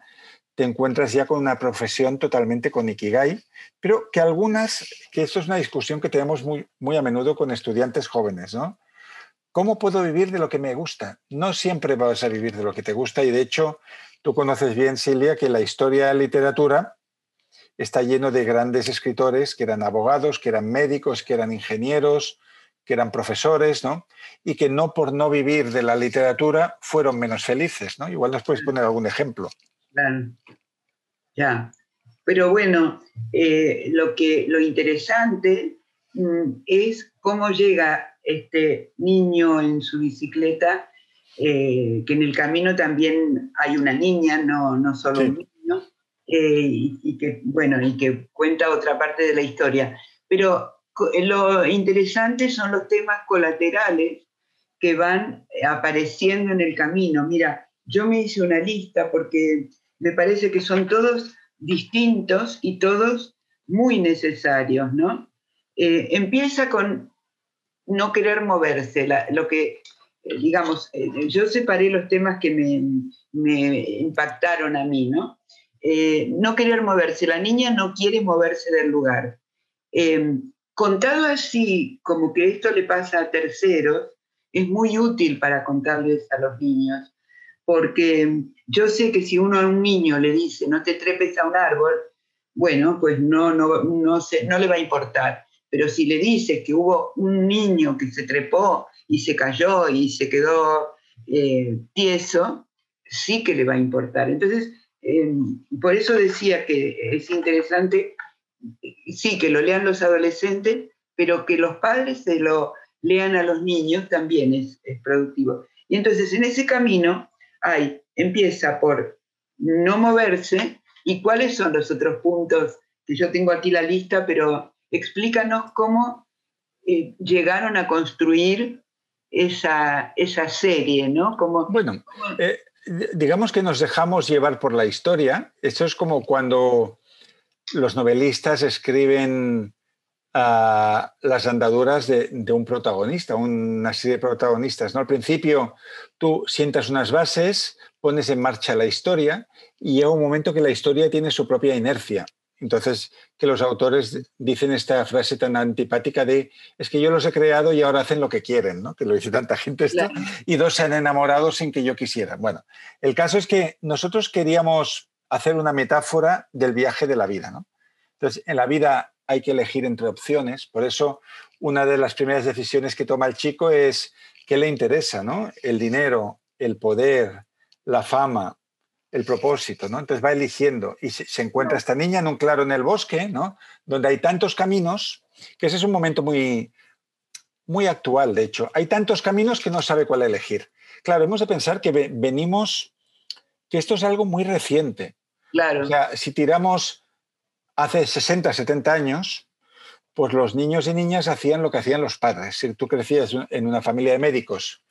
te encuentras ya con una profesión totalmente con Ikigai, pero que algunas, que esto es una discusión que tenemos muy, muy a menudo con estudiantes jóvenes, ¿no? ¿cómo puedo vivir de lo que me gusta? No siempre vas a vivir de lo que te gusta y de hecho tú conoces bien, Silvia, que la historia de la literatura está lleno de grandes escritores que eran abogados, que eran médicos, que eran ingenieros, que eran profesores, ¿no? Y que no por no vivir de la literatura fueron menos felices, ¿no? Igual nos puedes poner algún ejemplo. Claro. Ya. Pero bueno, eh, lo, que, lo interesante mm, es cómo llega este niño en su bicicleta, eh, que en el camino también hay una niña, no, no solo un niño, eh, y, que, bueno, y que cuenta otra parte de la historia. Pero lo interesante son los temas colaterales que van apareciendo en el camino. Mira, yo me hice una lista porque me parece que son todos distintos y todos muy necesarios, ¿no? Eh, empieza con no querer moverse, lo que, eh, digamos, yo separé los temas que me, me impactaron a mí, ¿no? Eh, no querer moverse. La niña no quiere moverse del lugar. Eh, contado así, como que esto le pasa a terceros, es muy útil para contarles a los niños, porque yo sé que si uno a un niño le dice no te trepes a un árbol, bueno, pues no, no, no, no le va a importar. Pero si le dices que hubo un niño que se trepó y se cayó y se quedó eh, tieso, sí que le va a importar. Entonces, Em, por eso decía que es interesante, sí, que lo lean los adolescentes, pero que los padres se lo lean a los niños también es, productivo. Y entonces en ese camino hay, empieza por no moverse y cuáles son los otros puntos, que yo tengo aquí la lista, pero explícanos cómo eh, llegaron a construir esa, esa serie, ¿no? Como, bueno, eh, digamos que nos dejamos llevar por la historia. Esto es como cuando los novelistas escriben ah, las andaduras de, un protagonista, una serie de protagonistas. ¿no? Al principio tú sientas unas bases, pones en marcha la historia y llega un momento que la historia tiene su propia inercia. Entonces, que los autores dicen esta frase tan antipática de es que yo los he creado y ahora hacen lo que quieren, ¿no? Que lo dice tanta gente esto, y dos se han enamorado sin que yo quisiera. Bueno, el caso es que nosotros queríamos hacer una metáfora del viaje de la vida, ¿no? Entonces, en la vida hay que elegir entre opciones, por eso una de las primeras decisiones que toma el chico es qué le interesa, ¿no? El dinero, el poder, la fama, el propósito, ¿no? Entonces va eligiendo y se, encuentra esta niña en un claro en el bosque, ¿no? Donde hay tantos caminos, que ese es un momento muy, muy actual, de hecho. Hay tantos caminos que no sabe cuál elegir. Claro, hemos de pensar que venimos, que esto es algo muy reciente. Claro. O sea, si tiramos hace 60, 70 años, pues los niños y niñas hacían lo que hacían los padres. Si tú crecías en una familia de médicos,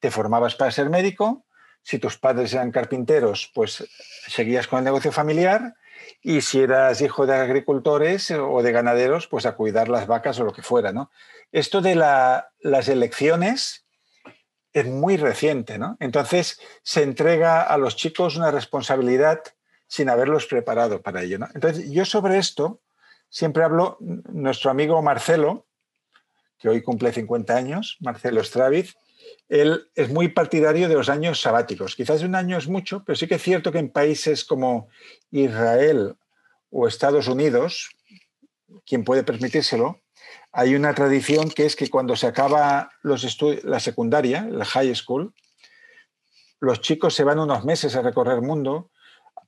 te formabas para ser médico, si tus padres eran carpinteros, pues seguías con el negocio familiar. Y si eras hijo de agricultores o de ganaderos, pues a cuidar las vacas o lo que fuera. ¿no? Esto de las elecciones es muy reciente. ¿no? Entonces se entrega a los chicos una responsabilidad sin haberlos preparado para ello. ¿no? Entonces yo sobre esto siempre hablo, nuestro amigo Marcelo, que hoy cumple 50 años, Marcelo Straviz, él es muy partidario de los años sabáticos. Quizás un año es mucho, pero sí que es cierto que en países como Israel o Estados Unidos, quien puede permitírselo, hay una tradición que es que cuando se acaba los la secundaria, la high school, los chicos se van unos meses a recorrer el mundo,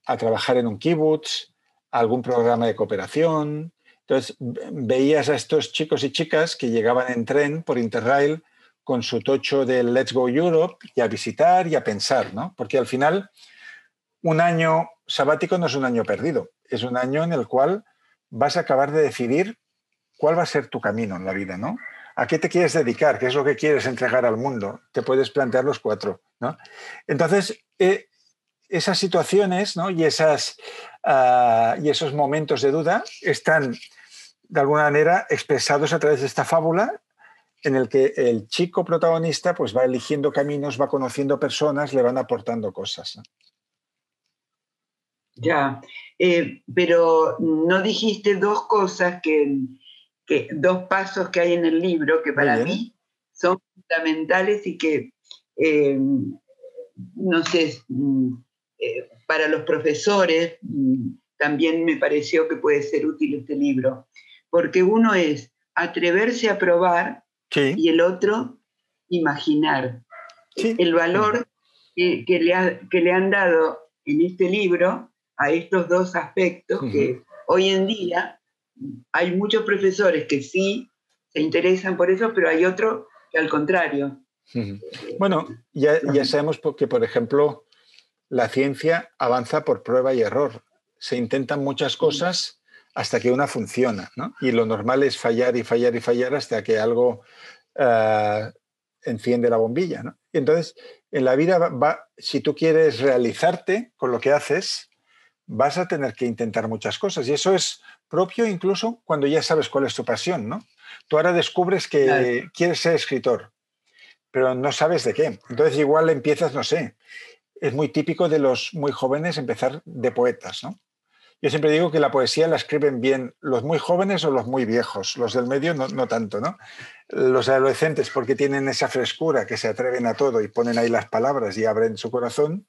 a trabajar en un kibbutz, a algún programa de cooperación. Entonces, veías a estos chicos y chicas que llegaban en tren por Interrail con su tocho del Let's Go Europe y a visitar y a pensar, ¿no? Porque al final un año sabático no es un año perdido, es un año en el cual vas a acabar de decidir cuál va a ser tu camino en la vida, ¿no? ¿A qué te quieres dedicar? ¿Qué es lo que quieres entregar al mundo? Te puedes plantear los cuatro, ¿no? Entonces, eh, esas situaciones ¿no? y, esas, ah, y esos momentos de duda están de alguna manera expresados a través de esta fábula en el que el chico protagonista pues va eligiendo caminos, va conociendo personas, le van aportando cosas. Ya, eh, pero no dijiste dos cosas que, dos pasos que hay en el libro que para mí son fundamentales y que, eh, no sé, mm, eh, para los profesores mm, también me pareció que puede ser útil este libro, porque uno es atreverse a probar y el otro imaginar. El valor que, le que, le han dado en este libro a estos dos aspectos que hoy en día hay muchos profesores que sí se interesan por eso, pero hay otros que al contrario. Bueno, ya, ya sabemos que, por ejemplo, la ciencia avanza por prueba y error. Se intentan muchas cosas hasta que una funciona, ¿no? Y lo normal es fallar y fallar y fallar hasta que algo eh, enciende la bombilla, ¿no? Y entonces, en la vida, va, si tú quieres realizarte con lo que haces, vas a tener que intentar muchas cosas. Y eso es propio incluso cuando ya sabes cuál es tu pasión, ¿no? Tú ahora descubres que quieres ser escritor, pero no sabes de qué. Entonces igual empiezas, no sé, es muy típico de los muy jóvenes empezar de poetas, ¿no? Yo siempre digo que la poesía la escriben bien los muy jóvenes o los muy viejos, los del medio no, tanto, ¿no? Los adolescentes porque tienen esa frescura que se atreven a todo y ponen ahí las palabras y abren su corazón,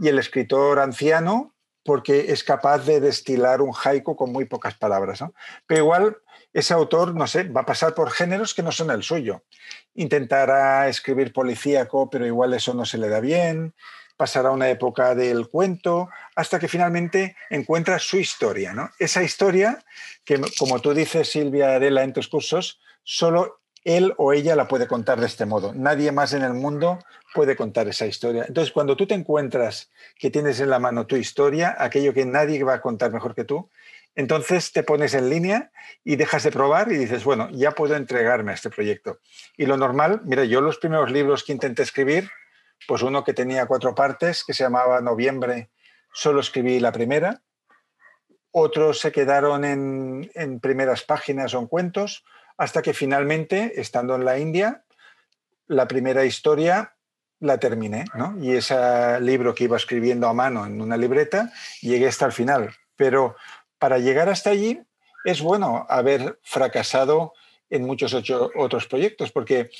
y el escritor anciano porque es capaz de destilar un haiku con muy pocas palabras. ¿no? Pero igual ese autor, no sé, va a pasar por géneros que no son el suyo. Intentará escribir policíaco, pero igual eso no se le da bien. Pasará una época del cuento, hasta que finalmente encuentra su historia. ¿no? Esa historia que, como tú dices, Silvia Adela, en tus cursos, solo él o ella la puede contar de este modo. Nadie más en el mundo puede contar esa historia. Entonces, cuando tú te encuentras que tienes en la mano tu historia, aquello que nadie va a contar mejor que tú, entonces te pones en línea y dejas de probar y dices, bueno, ya puedo entregarme a este proyecto. Y lo normal, mira, yo los primeros libros que intenté escribir, pues uno que tenía cuatro partes, que se llamaba Noviembre, solo escribí la primera. Otros se quedaron en, en primeras páginas o en cuentos hasta que finalmente, estando en la India, la primera historia la terminé, ¿no? Y ese libro que iba escribiendo a mano en una libreta, llegué hasta el final. Pero para llegar hasta allí es bueno haber fracasado en muchos otros proyectos, porque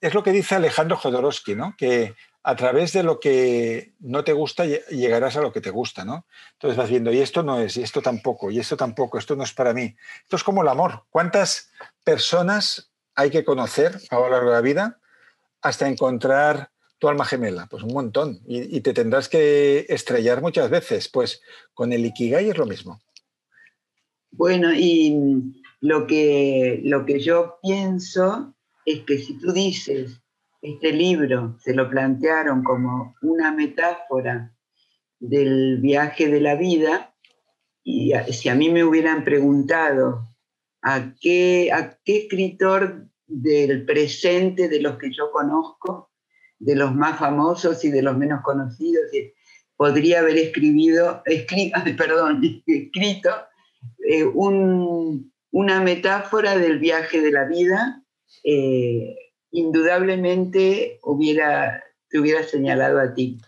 es lo que dice Alejandro Jodorowsky, ¿no? Que a través de lo que no te gusta llegarás a lo que te gusta, ¿no? Entonces vas viendo, y esto no es, y esto tampoco, y esto tampoco, esto no es para mí. Esto es como el amor. ¿Cuántas personas hay que conocer a lo largo de la vida hasta encontrar tu alma gemela? Pues un montón. Y, te tendrás que estrellar muchas veces. Pues con el Ikigai es lo mismo. Bueno, y lo que, lo que yo pienso es que si tú dices este libro se lo plantearon como una metáfora del viaje de la vida, y si a mí me hubieran preguntado a qué, a qué escritor del presente, de los que yo conozco, de los más famosos y de los menos conocidos, podría haber escribido, [laughs] perdón, escrito eh, una metáfora del viaje de la vida, eh, indudablemente hubiera, te hubiera señalado a ti.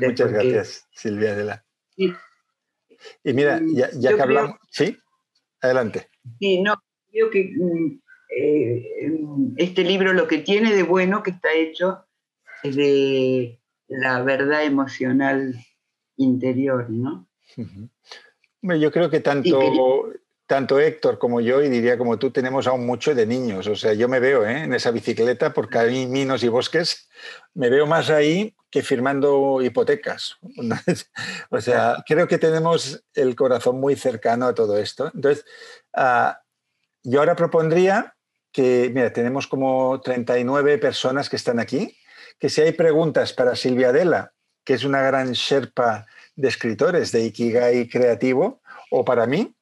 Muchas gracias, Silvia Adela. Y mira, ya, que hablamos... sí, adelante. Sí, no, creo que mm, eh, este libro lo que tiene de bueno que está hecho es de la verdad emocional interior, ¿no? Yo creo que tanto, tanto Héctor como yo, y diría como tú, tenemos aún mucho de niños. O sea, yo me veo ¿eh? en esa bicicleta por caminos y bosques, me veo más ahí que firmando hipotecas. [laughs] o sea, creo que tenemos el corazón muy cercano a todo esto. Entonces, uh, yo ahora propondría que, mira, tenemos como 39 personas que están aquí, que si hay preguntas para Silvia Adela, que es una gran sherpa de escritores de Ikigai creativo, o para mí,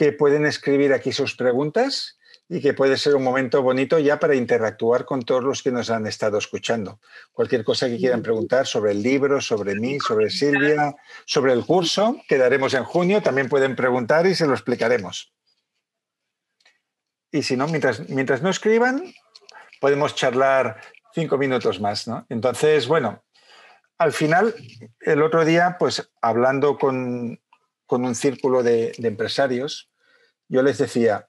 que pueden escribir aquí sus preguntas y que puede ser un momento bonito ya para interactuar con todos los que nos han estado escuchando. Cualquier cosa que quieran preguntar sobre el libro, sobre mí, sobre Silvia, sobre el curso que daremos en junio, también pueden preguntar y se lo explicaremos. Y si no, mientras, mientras no escriban, podemos charlar cinco minutos más. Entonces, bueno, al final, el otro día, pues hablando con, un círculo de empresarios, yo les decía,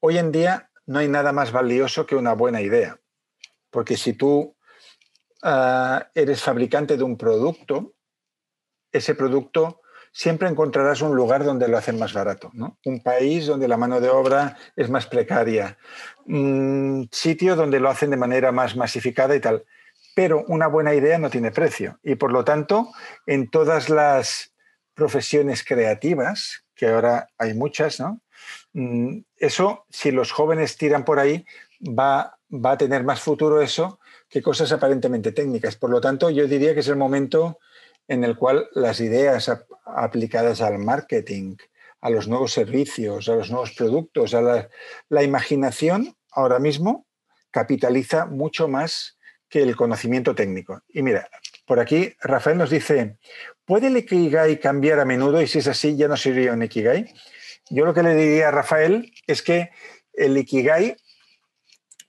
hoy en día no hay nada más valioso que una buena idea. Porque si tú ah, eres fabricante de un producto, ese producto siempre encontrarás un lugar donde lo hacen más barato. ¿no? Un país donde la mano de obra es más precaria, un sitio donde lo hacen de manera más masificada y tal. Pero una buena idea no tiene precio. Y por lo tanto, en todas las profesiones creativas, que ahora hay muchas, ¿no? Mm, eso, si los jóvenes tiran por ahí, va, va a tener más futuro eso que cosas aparentemente técnicas. Por lo tanto, yo diría que es el momento en el cual las ideas aplicadas al marketing, a los nuevos servicios, a los nuevos productos, a la, la imaginación, ahora mismo capitaliza mucho más que el conocimiento técnico. Y mira, por aquí Rafael nos dice, ¿puede el Ikigai cambiar a menudo? Y si es así, ya no sería un Ikigai. Yo lo que le diría a Rafael es que el Ikigai,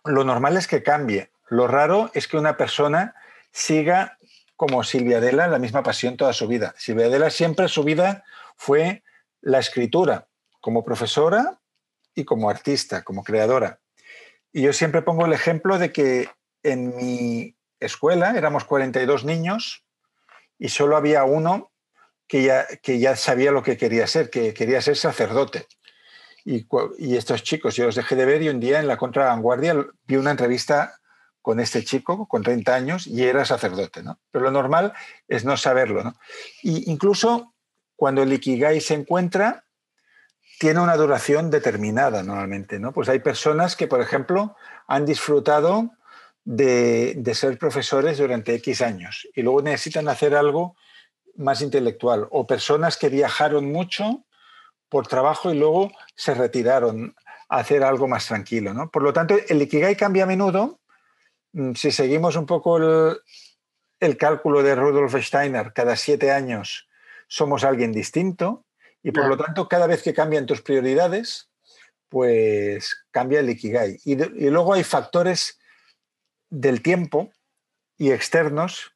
lo normal es que cambie. Lo raro es que una persona siga como Silvia Adela la misma pasión toda su vida. Silvia Adela siempre su vida fue la escritura, como profesora y como artista, como creadora. Y yo siempre pongo el ejemplo de que en mi escuela éramos 42 niños y solo había uno que ya, que ya sabía lo que quería ser, que quería ser sacerdote. Y, estos chicos yo los dejé de ver y un día en la contravanguardia vi una entrevista con este chico con 30 años y era sacerdote, ¿no? Pero lo normal es no saberlo, ¿no? Y incluso cuando el Ikigai se encuentra, tiene una duración determinada normalmente, ¿no? Pues hay personas que, por ejemplo, han disfrutado de, de ser profesores durante X años y luego necesitan hacer algo más intelectual, o personas que viajaron mucho por trabajo y luego se retiraron a hacer algo más tranquilo, ¿no? Por lo tanto, el Ikigai cambia a menudo Mm, si seguimos un poco el, cálculo de Rudolf Steiner, cada siete años somos alguien distinto y por lo tanto cada vez que cambian tus prioridades, pues cambia el Ikigai. Y, y luego hay factores del tiempo y externos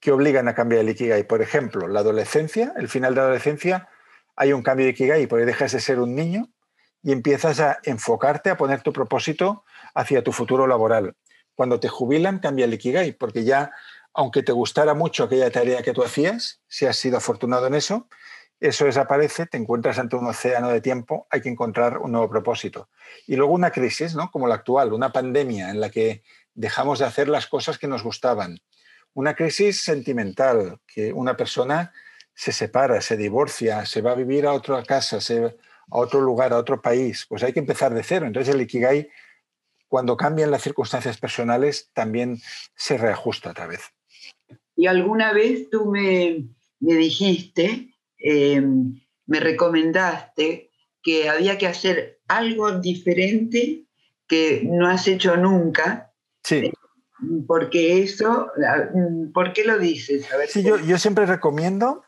que obligan a cambiar el Ikigai. Por ejemplo, la adolescencia, el final de la adolescencia, hay un cambio de Ikigai porque dejas de ser un niño y empiezas a enfocarte, a poner tu propósito hacia tu futuro laboral cuando te jubilan cambia el Ikigai, porque ya, aunque te gustara mucho aquella tarea que tú hacías, si has sido afortunado en eso, eso desaparece, te encuentras ante un océano de tiempo, hay que encontrar un nuevo propósito. Y luego una crisis, ¿no? como la actual, una pandemia en la que dejamos de hacer las cosas que nos gustaban. Una crisis sentimental, que una persona se separa, se divorcia, se va a vivir a otra casa, a otro lugar, a otro país. Pues hay que empezar de cero. Entonces el Ikigai cuando cambian las circunstancias personales, también se reajusta otra vez. Y alguna vez tú me, dijiste, em, me recomendaste que había que hacer algo diferente que no has hecho nunca. Sí. Porque eso, ¿por qué lo dices? sí, yo, yo, siempre recomiendo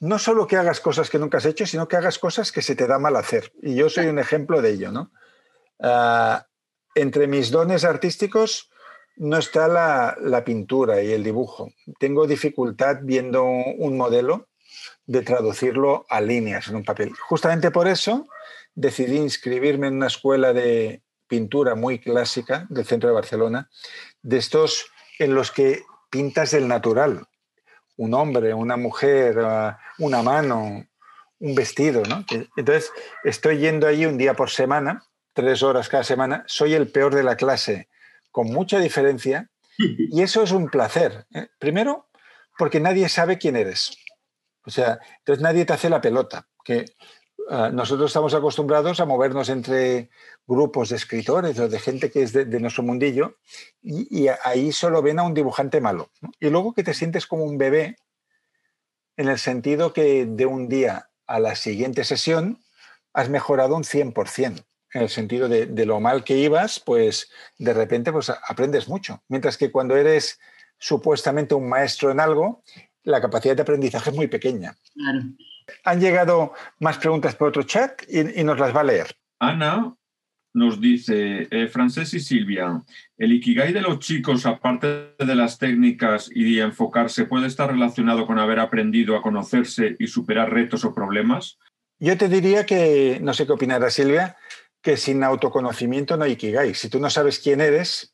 no solo que hagas cosas que nunca has hecho, sino que hagas cosas que se te da mal hacer. Y yo soy un ejemplo de ello, ¿no? Ah, entre mis dones artísticos no está la, pintura y el dibujo. Tengo dificultad viendo un modelo de traducirlo a líneas en un papel. Justamente por eso decidí inscribirme en una escuela de pintura muy clásica del centro de Barcelona, de estos en los que pintas del natural, un hombre, una mujer, ah, una mano, un vestido. Entonces, estoy yendo allí un día por semana tres horas cada semana, soy el peor de la clase, con mucha diferencia, [laughs] y eso es un placer. ¿eh? Primero, porque nadie sabe quién eres. O sea, entonces nadie te hace la pelota. Que nosotros estamos acostumbrados a movernos entre grupos de escritores o de gente que es de, nuestro mundillo, y, ahí solo ven a un dibujante malo. Y luego que te sientes como un bebé, en el sentido que de un día a la siguiente sesión has mejorado un 100% en el sentido de, lo mal que ibas, pues de repente pues, aprendes mucho. Mientras que cuando eres supuestamente un maestro en algo, la capacidad de aprendizaje es muy pequeña. Han llegado más preguntas por otro chat y, nos las va a leer. Ana nos dice, eh, Francés y Silvia, ¿el Ikigai de los chicos, aparte de las técnicas y de enfocarse, puede estar relacionado con haber aprendido a conocerse y superar retos o problemas? Yo te diría que, no sé qué opinará Silvia, que sin autoconocimiento no hay Ikigai. Si tú no sabes quién eres,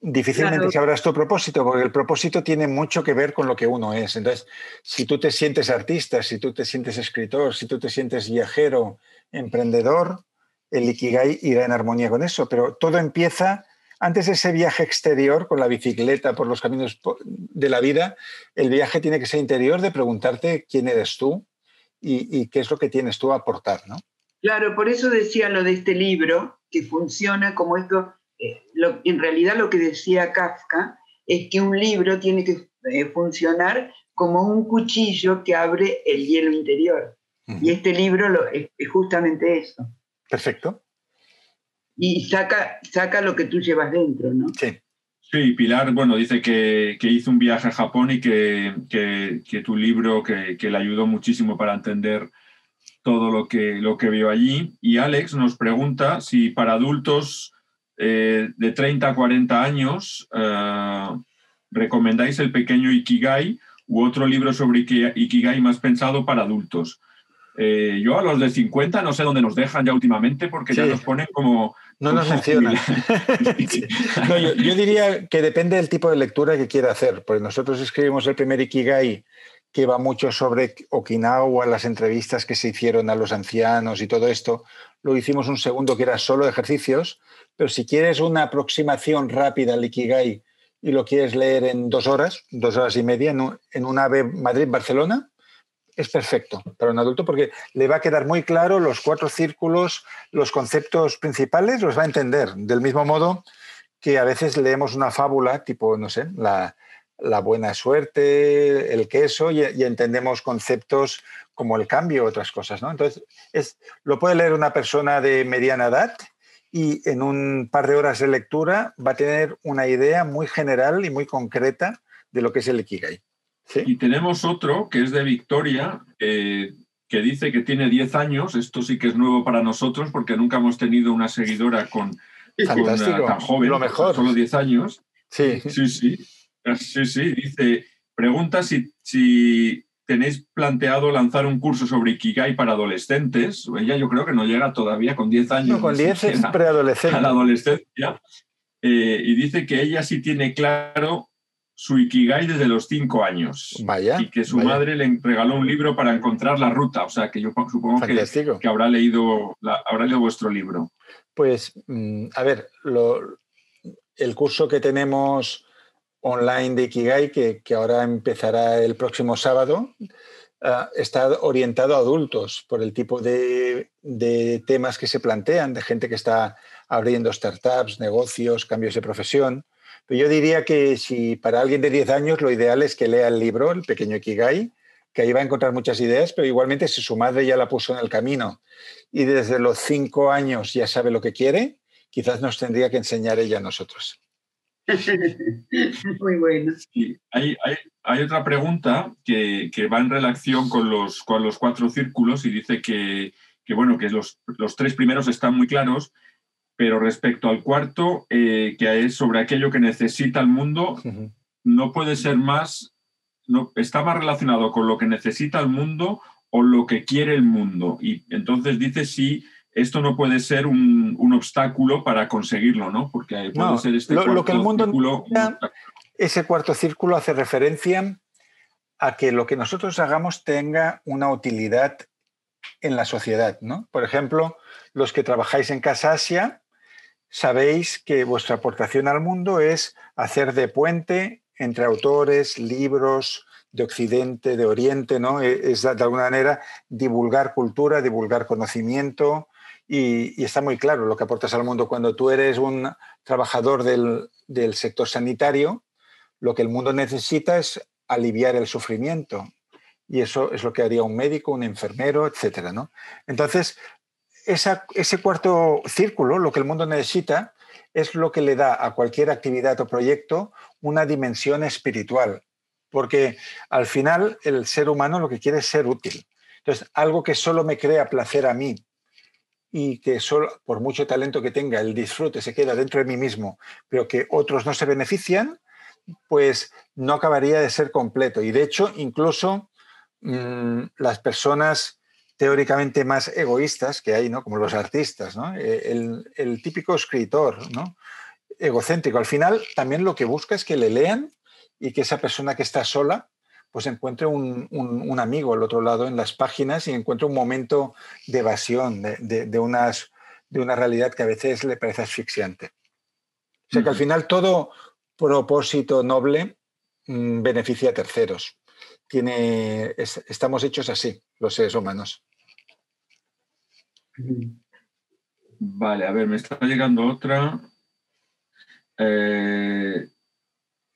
difícilmente sabrás tu propósito, porque el propósito tiene mucho que ver con lo que uno es. Entonces, si tú te sientes artista, si tú te sientes escritor, si tú te sientes viajero, emprendedor, el Ikigai irá en armonía con eso. Pero todo empieza antes de ese viaje exterior con la bicicleta por los caminos de la vida, el viaje tiene que ser interior de preguntarte quién eres tú y, qué es lo que tienes tú a aportar, ¿no? Claro, por eso decía lo de este libro, que funciona como esto, eh, en realidad lo que decía Kafka es que un libro tiene que eh, funcionar como un cuchillo que abre el hielo interior. Y este libro lo, es justamente eso. Perfecto y saca, saca lo que tú llevas dentro, ¿no? Sí. Sí, Pilar, bueno, dice que, hizo un viaje a Japón y que, tu libro que, le ayudó muchísimo para entender todo lo que, lo que vio allí. Y Alex nos pregunta si para adultos eh, de 30 a 40 años eh, recomendáis el pequeño Ikigai u otro libro sobre Ikigai más pensado para adultos. Eh, yo a los de 50 no sé dónde nos dejan ya últimamente porque ya nos ponen como no nos menciona. [laughs] yo, diría que depende del tipo de lectura que quiera hacer, porque nosotros escribimos el primer Ikigai que va mucho sobre Okinawa, las entrevistas que se hicieron a los ancianos y todo esto. Luego hicimos un segundo que era solo ejercicios, pero si quieres una aproximación rápida al Ikigai y lo quieres leer en dos horas, dos horas y media, en un AVE Madrid-Barcelona, es perfecto para un adulto porque le va a quedar muy claro los cuatro círculos, los conceptos principales, los va a entender. Del mismo modo que a veces leemos una fábula tipo, no sé, la, buena suerte, el queso, y, entendemos conceptos como el cambio, otras cosas. ¿no? Entonces, es, lo puede leer una persona de mediana edad y en un par de horas de lectura va a tener una idea muy general y muy concreta de lo que es el Ikigai. Y tenemos otro que es de Victoria, que dice que tiene 10 años. Esto sí que es nuevo para nosotros porque nunca hemos tenido una seguidora con, tan joven, Lo mejor. solo 10 años. Sí. Sí, sí. Sí, sí. Dice, pregunta si, si tenéis planteado lanzar un curso sobre Ikigai para adolescentes. Ella yo creo que no llega todavía con 10 años. No, con 10 es preadolescente. A la adolescencia. Eh, y dice que ella sí tiene claro su Ikigai desde los cinco años. Vaya. Y que su madre le regaló un libro para encontrar la ruta. O sea, que yo supongo que, que, habrá, leído habrá leído vuestro libro. Pues, mm, a ver, el curso que tenemos online de Ikigai, que, ahora empezará el próximo sábado, ah, está orientado a adultos por el tipo de, de temas que se plantean, de gente que está abriendo startups, negocios, cambios de profesión yo diría que si para alguien de 10 años lo ideal es que lea el libro, El pequeño Ikigai, que ahí va a encontrar muchas ideas, pero igualmente si su madre ya la puso en el camino y desde los 5 años ya sabe lo que quiere, quizás nos tendría que enseñar ella a nosotros. [laughs] Muy bueno. hay, otra pregunta que, va en relación con los, con los cuatro círculos y dice que, bueno, que los, los tres primeros están muy claros, pero respecto al cuarto, eh, que es sobre aquello que necesita el mundo, no puede ser más, no, está más relacionado con lo que necesita el mundo o lo que quiere el mundo. Y entonces dice si esto no puede ser un, obstáculo para conseguirlo, ¿no? Porque puede ser este lo, que el mundo círculo, ese cuarto círculo hace referencia a que lo que nosotros hagamos tenga una utilidad en la sociedad, ¿no? Por ejemplo, los que trabajáis en Casa Asia, sabéis que vuestra aportación al mundo es hacer de puente entre autores, libros de Occidente, de Oriente, ¿no? E, es de alguna manera divulgar cultura, divulgar conocimiento y, está muy claro lo que aportas al mundo. Cuando tú eres un trabajador del, del sector sanitario, lo que el mundo necesita es aliviar el sufrimiento, y eso es lo que haría un médico, un enfermero, etcétera, ¿no? Entonces, ese cuarto círculo, lo que el mundo necesita, es lo que le da a cualquier actividad o proyecto una dimensión espiritual, porque al final el ser humano lo que quiere es ser útil. Entonces, algo que solo me crea placer a mí y que solo, por mucho talento que tenga, el disfrute se queda dentro de mí mismo, pero que otros no se benefician, pues no acabaría de ser completo. Y de hecho, incluso mm, las personas teóricamente más egoístas que hay, ¿no? Como los artistas, ¿no? Eh, el, el típico escritor, ¿no? Egocéntrico. Al final también lo que busca es que le lean y que esa persona que está sola pues encuentre un, un, amigo al otro lado en las páginas y encuentre un momento de evasión de, de, unas, de una realidad que a veces le parece asfixiante. O sea que al final todo propósito noble mm, beneficia a terceros. Tiene, estamos hechos así, los seres humanos. Vale, a ver, me está llegando otra. Eh,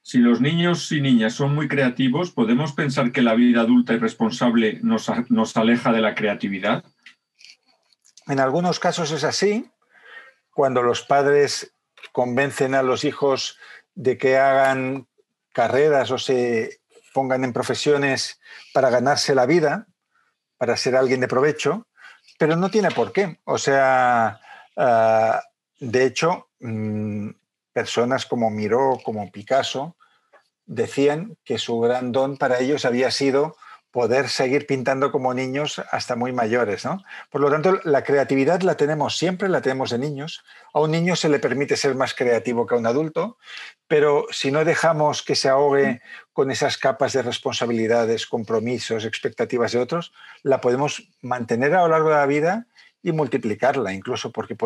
si los niños y niñas son muy creativos, ¿podemos pensar que la vida adulta y responsable nos, nos aleja de la creatividad? En algunos casos es así. Cuando los padres convencen a los hijos de que hagan carreras o se pongan en profesiones para ganarse la vida, para ser alguien de provecho, pero no tiene por qué. O sea, uh, de hecho, mmm, personas como Miró, como Picasso, decían que su gran don para ellos había sido poder seguir pintando como niños hasta muy mayores. ¿no? Por lo tanto, la creatividad la tenemos siempre, la tenemos de niños. A un niño se le permite ser más creativo que a un adulto, pero si no dejamos que se ahogue con esas capas de responsabilidades, compromisos, expectativas de otros, la podemos mantener a lo largo de la vida y multiplicarla, incluso porque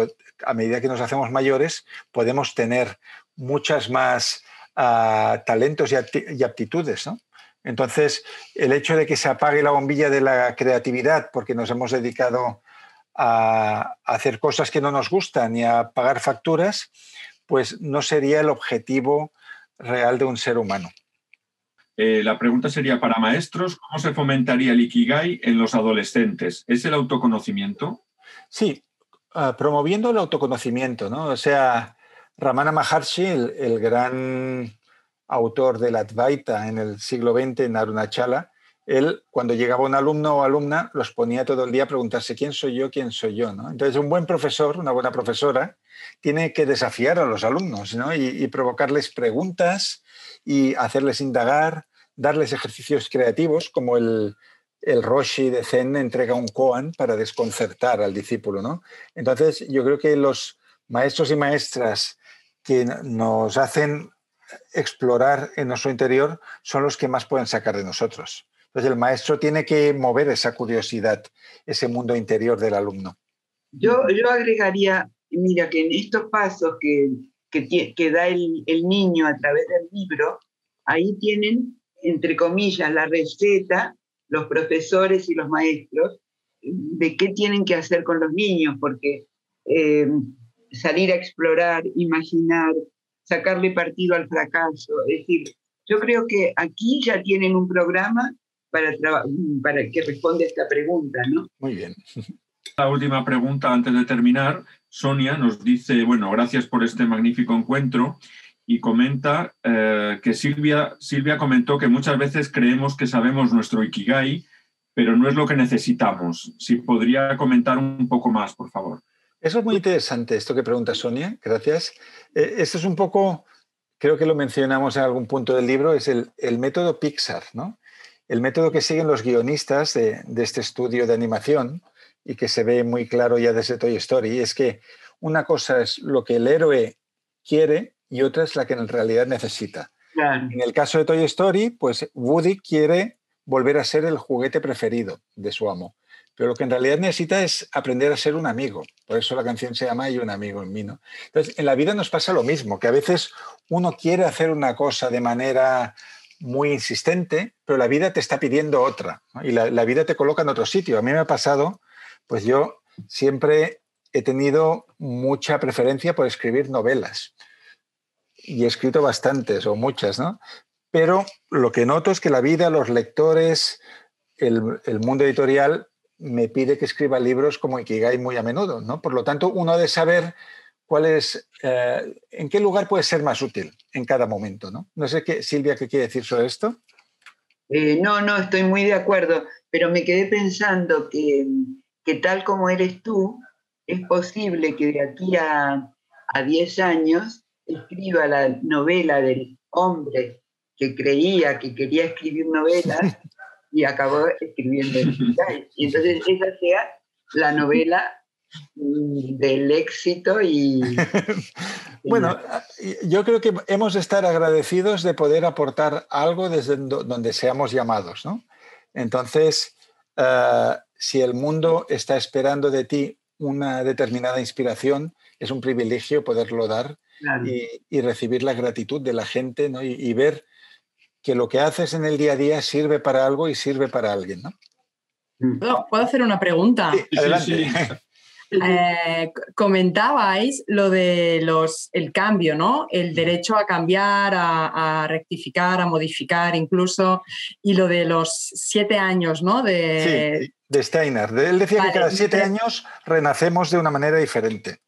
a medida que nos hacemos mayores podemos tener muchas más uh, talentos y aptitudes. ¿no? Entonces, el hecho de que se apague la bombilla de la creatividad porque nos hemos dedicado a hacer cosas que no nos gustan y a pagar facturas, pues no sería el objetivo real de un ser humano. Eh, la pregunta sería para maestros, ¿cómo se fomentaría el Ikigai en los adolescentes? ¿Es el autoconocimiento? Sí, uh, promoviendo el autoconocimiento, ¿no? O sea, Ramana Maharshi, el, gran autor del Advaita en el siglo XX en Arunachala, él cuando llegaba un alumno o alumna los ponía todo el día a preguntarse quién soy yo, quién soy yo. ¿no? Entonces un buen profesor, una buena profesora, tiene que desafiar a los alumnos ¿no? y, provocarles preguntas y hacerles indagar, darles ejercicios creativos como el, el Roshi de Zen entrega un koan para desconcertar al discípulo. ¿no? Entonces, yo creo que los maestros y maestras que nos hacen explorar en nuestro interior son los que más pueden sacar de nosotros. Entonces, el maestro tiene que mover esa curiosidad, ese mundo interior del alumno. Yo, yo agregaría, mira, que en estos pasos que, que, que da el, el niño a través del libro, ahí tienen, entre comillas, la receta los profesores y los maestros de qué tienen que hacer con los niños, porque eh, salir a explorar, imaginar, sacarle partido al fracaso, es decir, yo creo que aquí ya tienen un programa para, para que responda esta pregunta, ¿no? Muy bien. La última pregunta antes de terminar, Sonia nos dice, bueno, gracias por este magnífico encuentro y comenta eh, que Silvia, Silvia comentó que muchas veces creemos que sabemos nuestro Ikigai, pero no es lo que necesitamos. Si podría comentar un poco más, por favor. Eso es muy interesante, esto que pregunta Sonia, gracias. Eh, esto es un poco, creo que lo mencionamos en algún punto del libro, es el, el método Pixar, ¿no? El método que siguen los guionistas de, de este estudio de animación y que se ve muy claro ya desde Toy Story, es que una cosa es lo que el héroe quiere y otra es la que en realidad necesita. Claro. En el caso de Toy Story, pues Woody quiere volver a ser el juguete preferido de su amo, pero lo que en realidad necesita es aprender a ser un amigo. Por eso la canción se llama Hay un amigo en mí. ¿no? Entonces, en la vida nos pasa lo mismo, que a veces uno quiere hacer una cosa de manera muy insistente, pero la vida te está pidiendo otra ¿no? y la, la vida te coloca en otro sitio. A mí me ha pasado, pues yo siempre he tenido mucha preferencia por escribir novelas y he escrito bastantes o muchas, ¿no? Pero lo que noto es que la vida, los lectores, el, mundo editorial me pide que escriba libros como Ikigai muy a menudo, ¿no? Por lo tanto, uno ha de saber cuál es, eh, en qué lugar puede ser más útil en cada momento, ¿no? No sé qué, Silvia, ¿qué quiere decir sobre esto? Eh, no, no, estoy muy de acuerdo, pero me quedé pensando que, que tal como eres tú, es posible que de aquí a, a 10 años escriba la novela del hombre que creía que quería escribir novelas [laughs] y acabó escribiendo el. Y entonces esa sea la novela mm, del éxito y... [laughs] bueno, yo creo que hemos de estar agradecidos de poder aportar algo desde donde seamos llamados, ¿no? Entonces, eh, si el mundo está esperando de ti una determinada inspiración, es un privilegio poderlo dar y, recibir la gratitud de la gente ¿no? y, ver que lo que haces en el día a día sirve para algo y sirve para alguien. ¿no? ¿Puedo hacer una pregunta? adelante. [laughs] Eh, comentabais lo de los, el cambio, ¿no? El derecho a cambiar, a, rectificar, a modificar incluso, y lo de los siete años, ¿no? De, sí, de Steiner. Él decía que cada siete años renacemos de una manera diferente.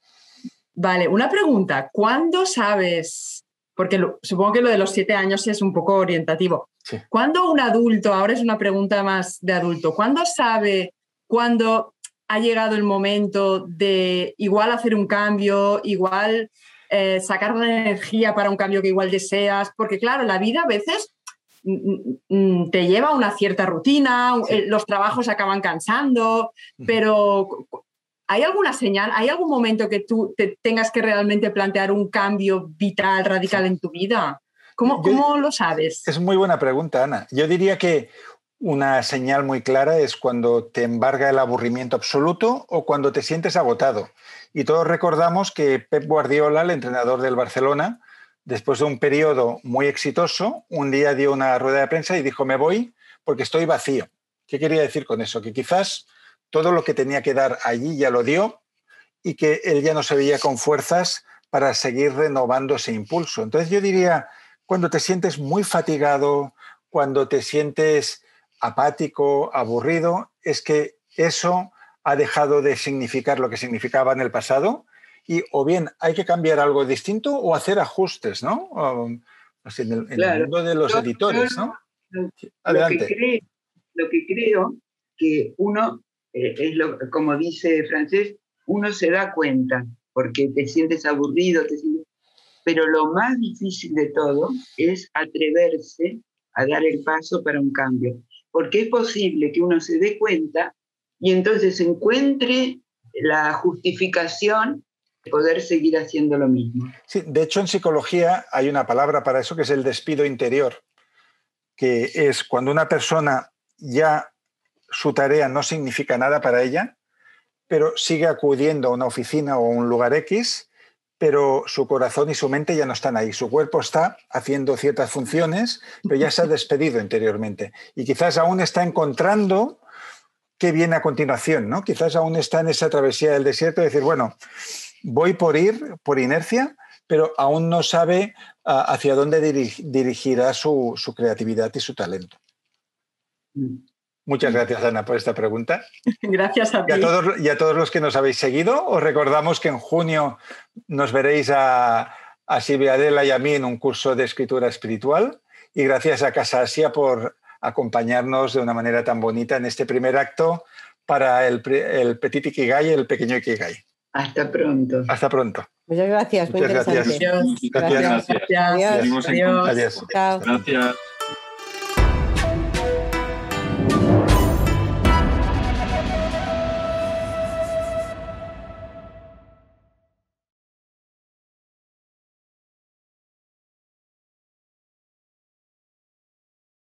Vale, una pregunta. ¿Cuándo sabes? Porque supongo que lo de los siete años es un poco orientativo. ¿Cuándo un adulto, ahora es una pregunta más de adulto, ¿cuándo sabe cuándo ha llegado el momento de igual hacer un cambio, igual eh, sacar la energía para un cambio que igual deseas, porque claro, la vida a veces mm, mm, mm, te lleva a una cierta rutina, eh, los trabajos acaban cansando, pero ¿hay alguna señal, hay algún momento que tú te tengas que realmente plantear un cambio vital, radical en tu vida? ¿Cómo, ¿Cómo, lo sabes? Es muy buena pregunta, Ana. Yo diría que una señal muy clara es cuando te embarga el aburrimiento absoluto o cuando te sientes agotado. Y todos recordamos que Pep Guardiola, el entrenador del Barcelona, después de un periodo muy exitoso, un día dio una rueda de prensa y dijo, me voy porque estoy vacío. ¿Qué quería decir con eso? Que quizás todo lo que tenía que dar allí ya lo dio y que él ya no se veía con fuerzas para seguir renovando ese impulso. Entonces yo diría, cuando te sientes muy fatigado, cuando te sientes apático, aburrido, es que eso ha dejado de significar lo que significaba en el pasado y o bien hay que cambiar algo distinto o hacer ajustes, ¿no? Pues en, el, mundo de los editores, ¿no? Adelante. Lo que, creo, que uno, eh, es lo, como dice francés, uno se da cuenta porque te sientes aburrido, pero lo más difícil de todo es atreverse a dar el paso para un cambio porque es posible que uno se dé cuenta y entonces encuentre la justificación de poder seguir haciendo lo mismo. Sí, de hecho en psicología hay una palabra para eso que es el despido interior, que es cuando una persona ya su tarea no significa nada para ella, pero sigue acudiendo a una oficina o a un lugar X pero su corazón y su mente ya no están ahí. Su cuerpo está haciendo ciertas funciones, pero ya se ha [laughs] despedido interiormente. Y quizás aún está encontrando qué viene a continuación, ¿no? Quizás aún está en esa travesía del desierto, de decir, bueno, voy por ir, por inercia, pero aún no sabe ah, hacia dónde dirigirá su, su, creatividad y su talento. Mm. Muchas gracias, Ana, por esta pregunta. [laughs] Gracias a ti. Y a, todos, y a todos los que nos habéis seguido, os recordamos que en junio nos veréis a, a Silvia Adela y a mí en un curso de escritura espiritual. Y gracias a Casa Asia por acompañarnos de una manera tan bonita en este primer acto para el, el Petit Ikigai y el Pequeño Ikigai. Hasta pronto. Hasta pronto. Muchas gracias. Muchas gracias. Gracias. Gracias. Gracias. Adiós. Adiós. Adiós. Gracias.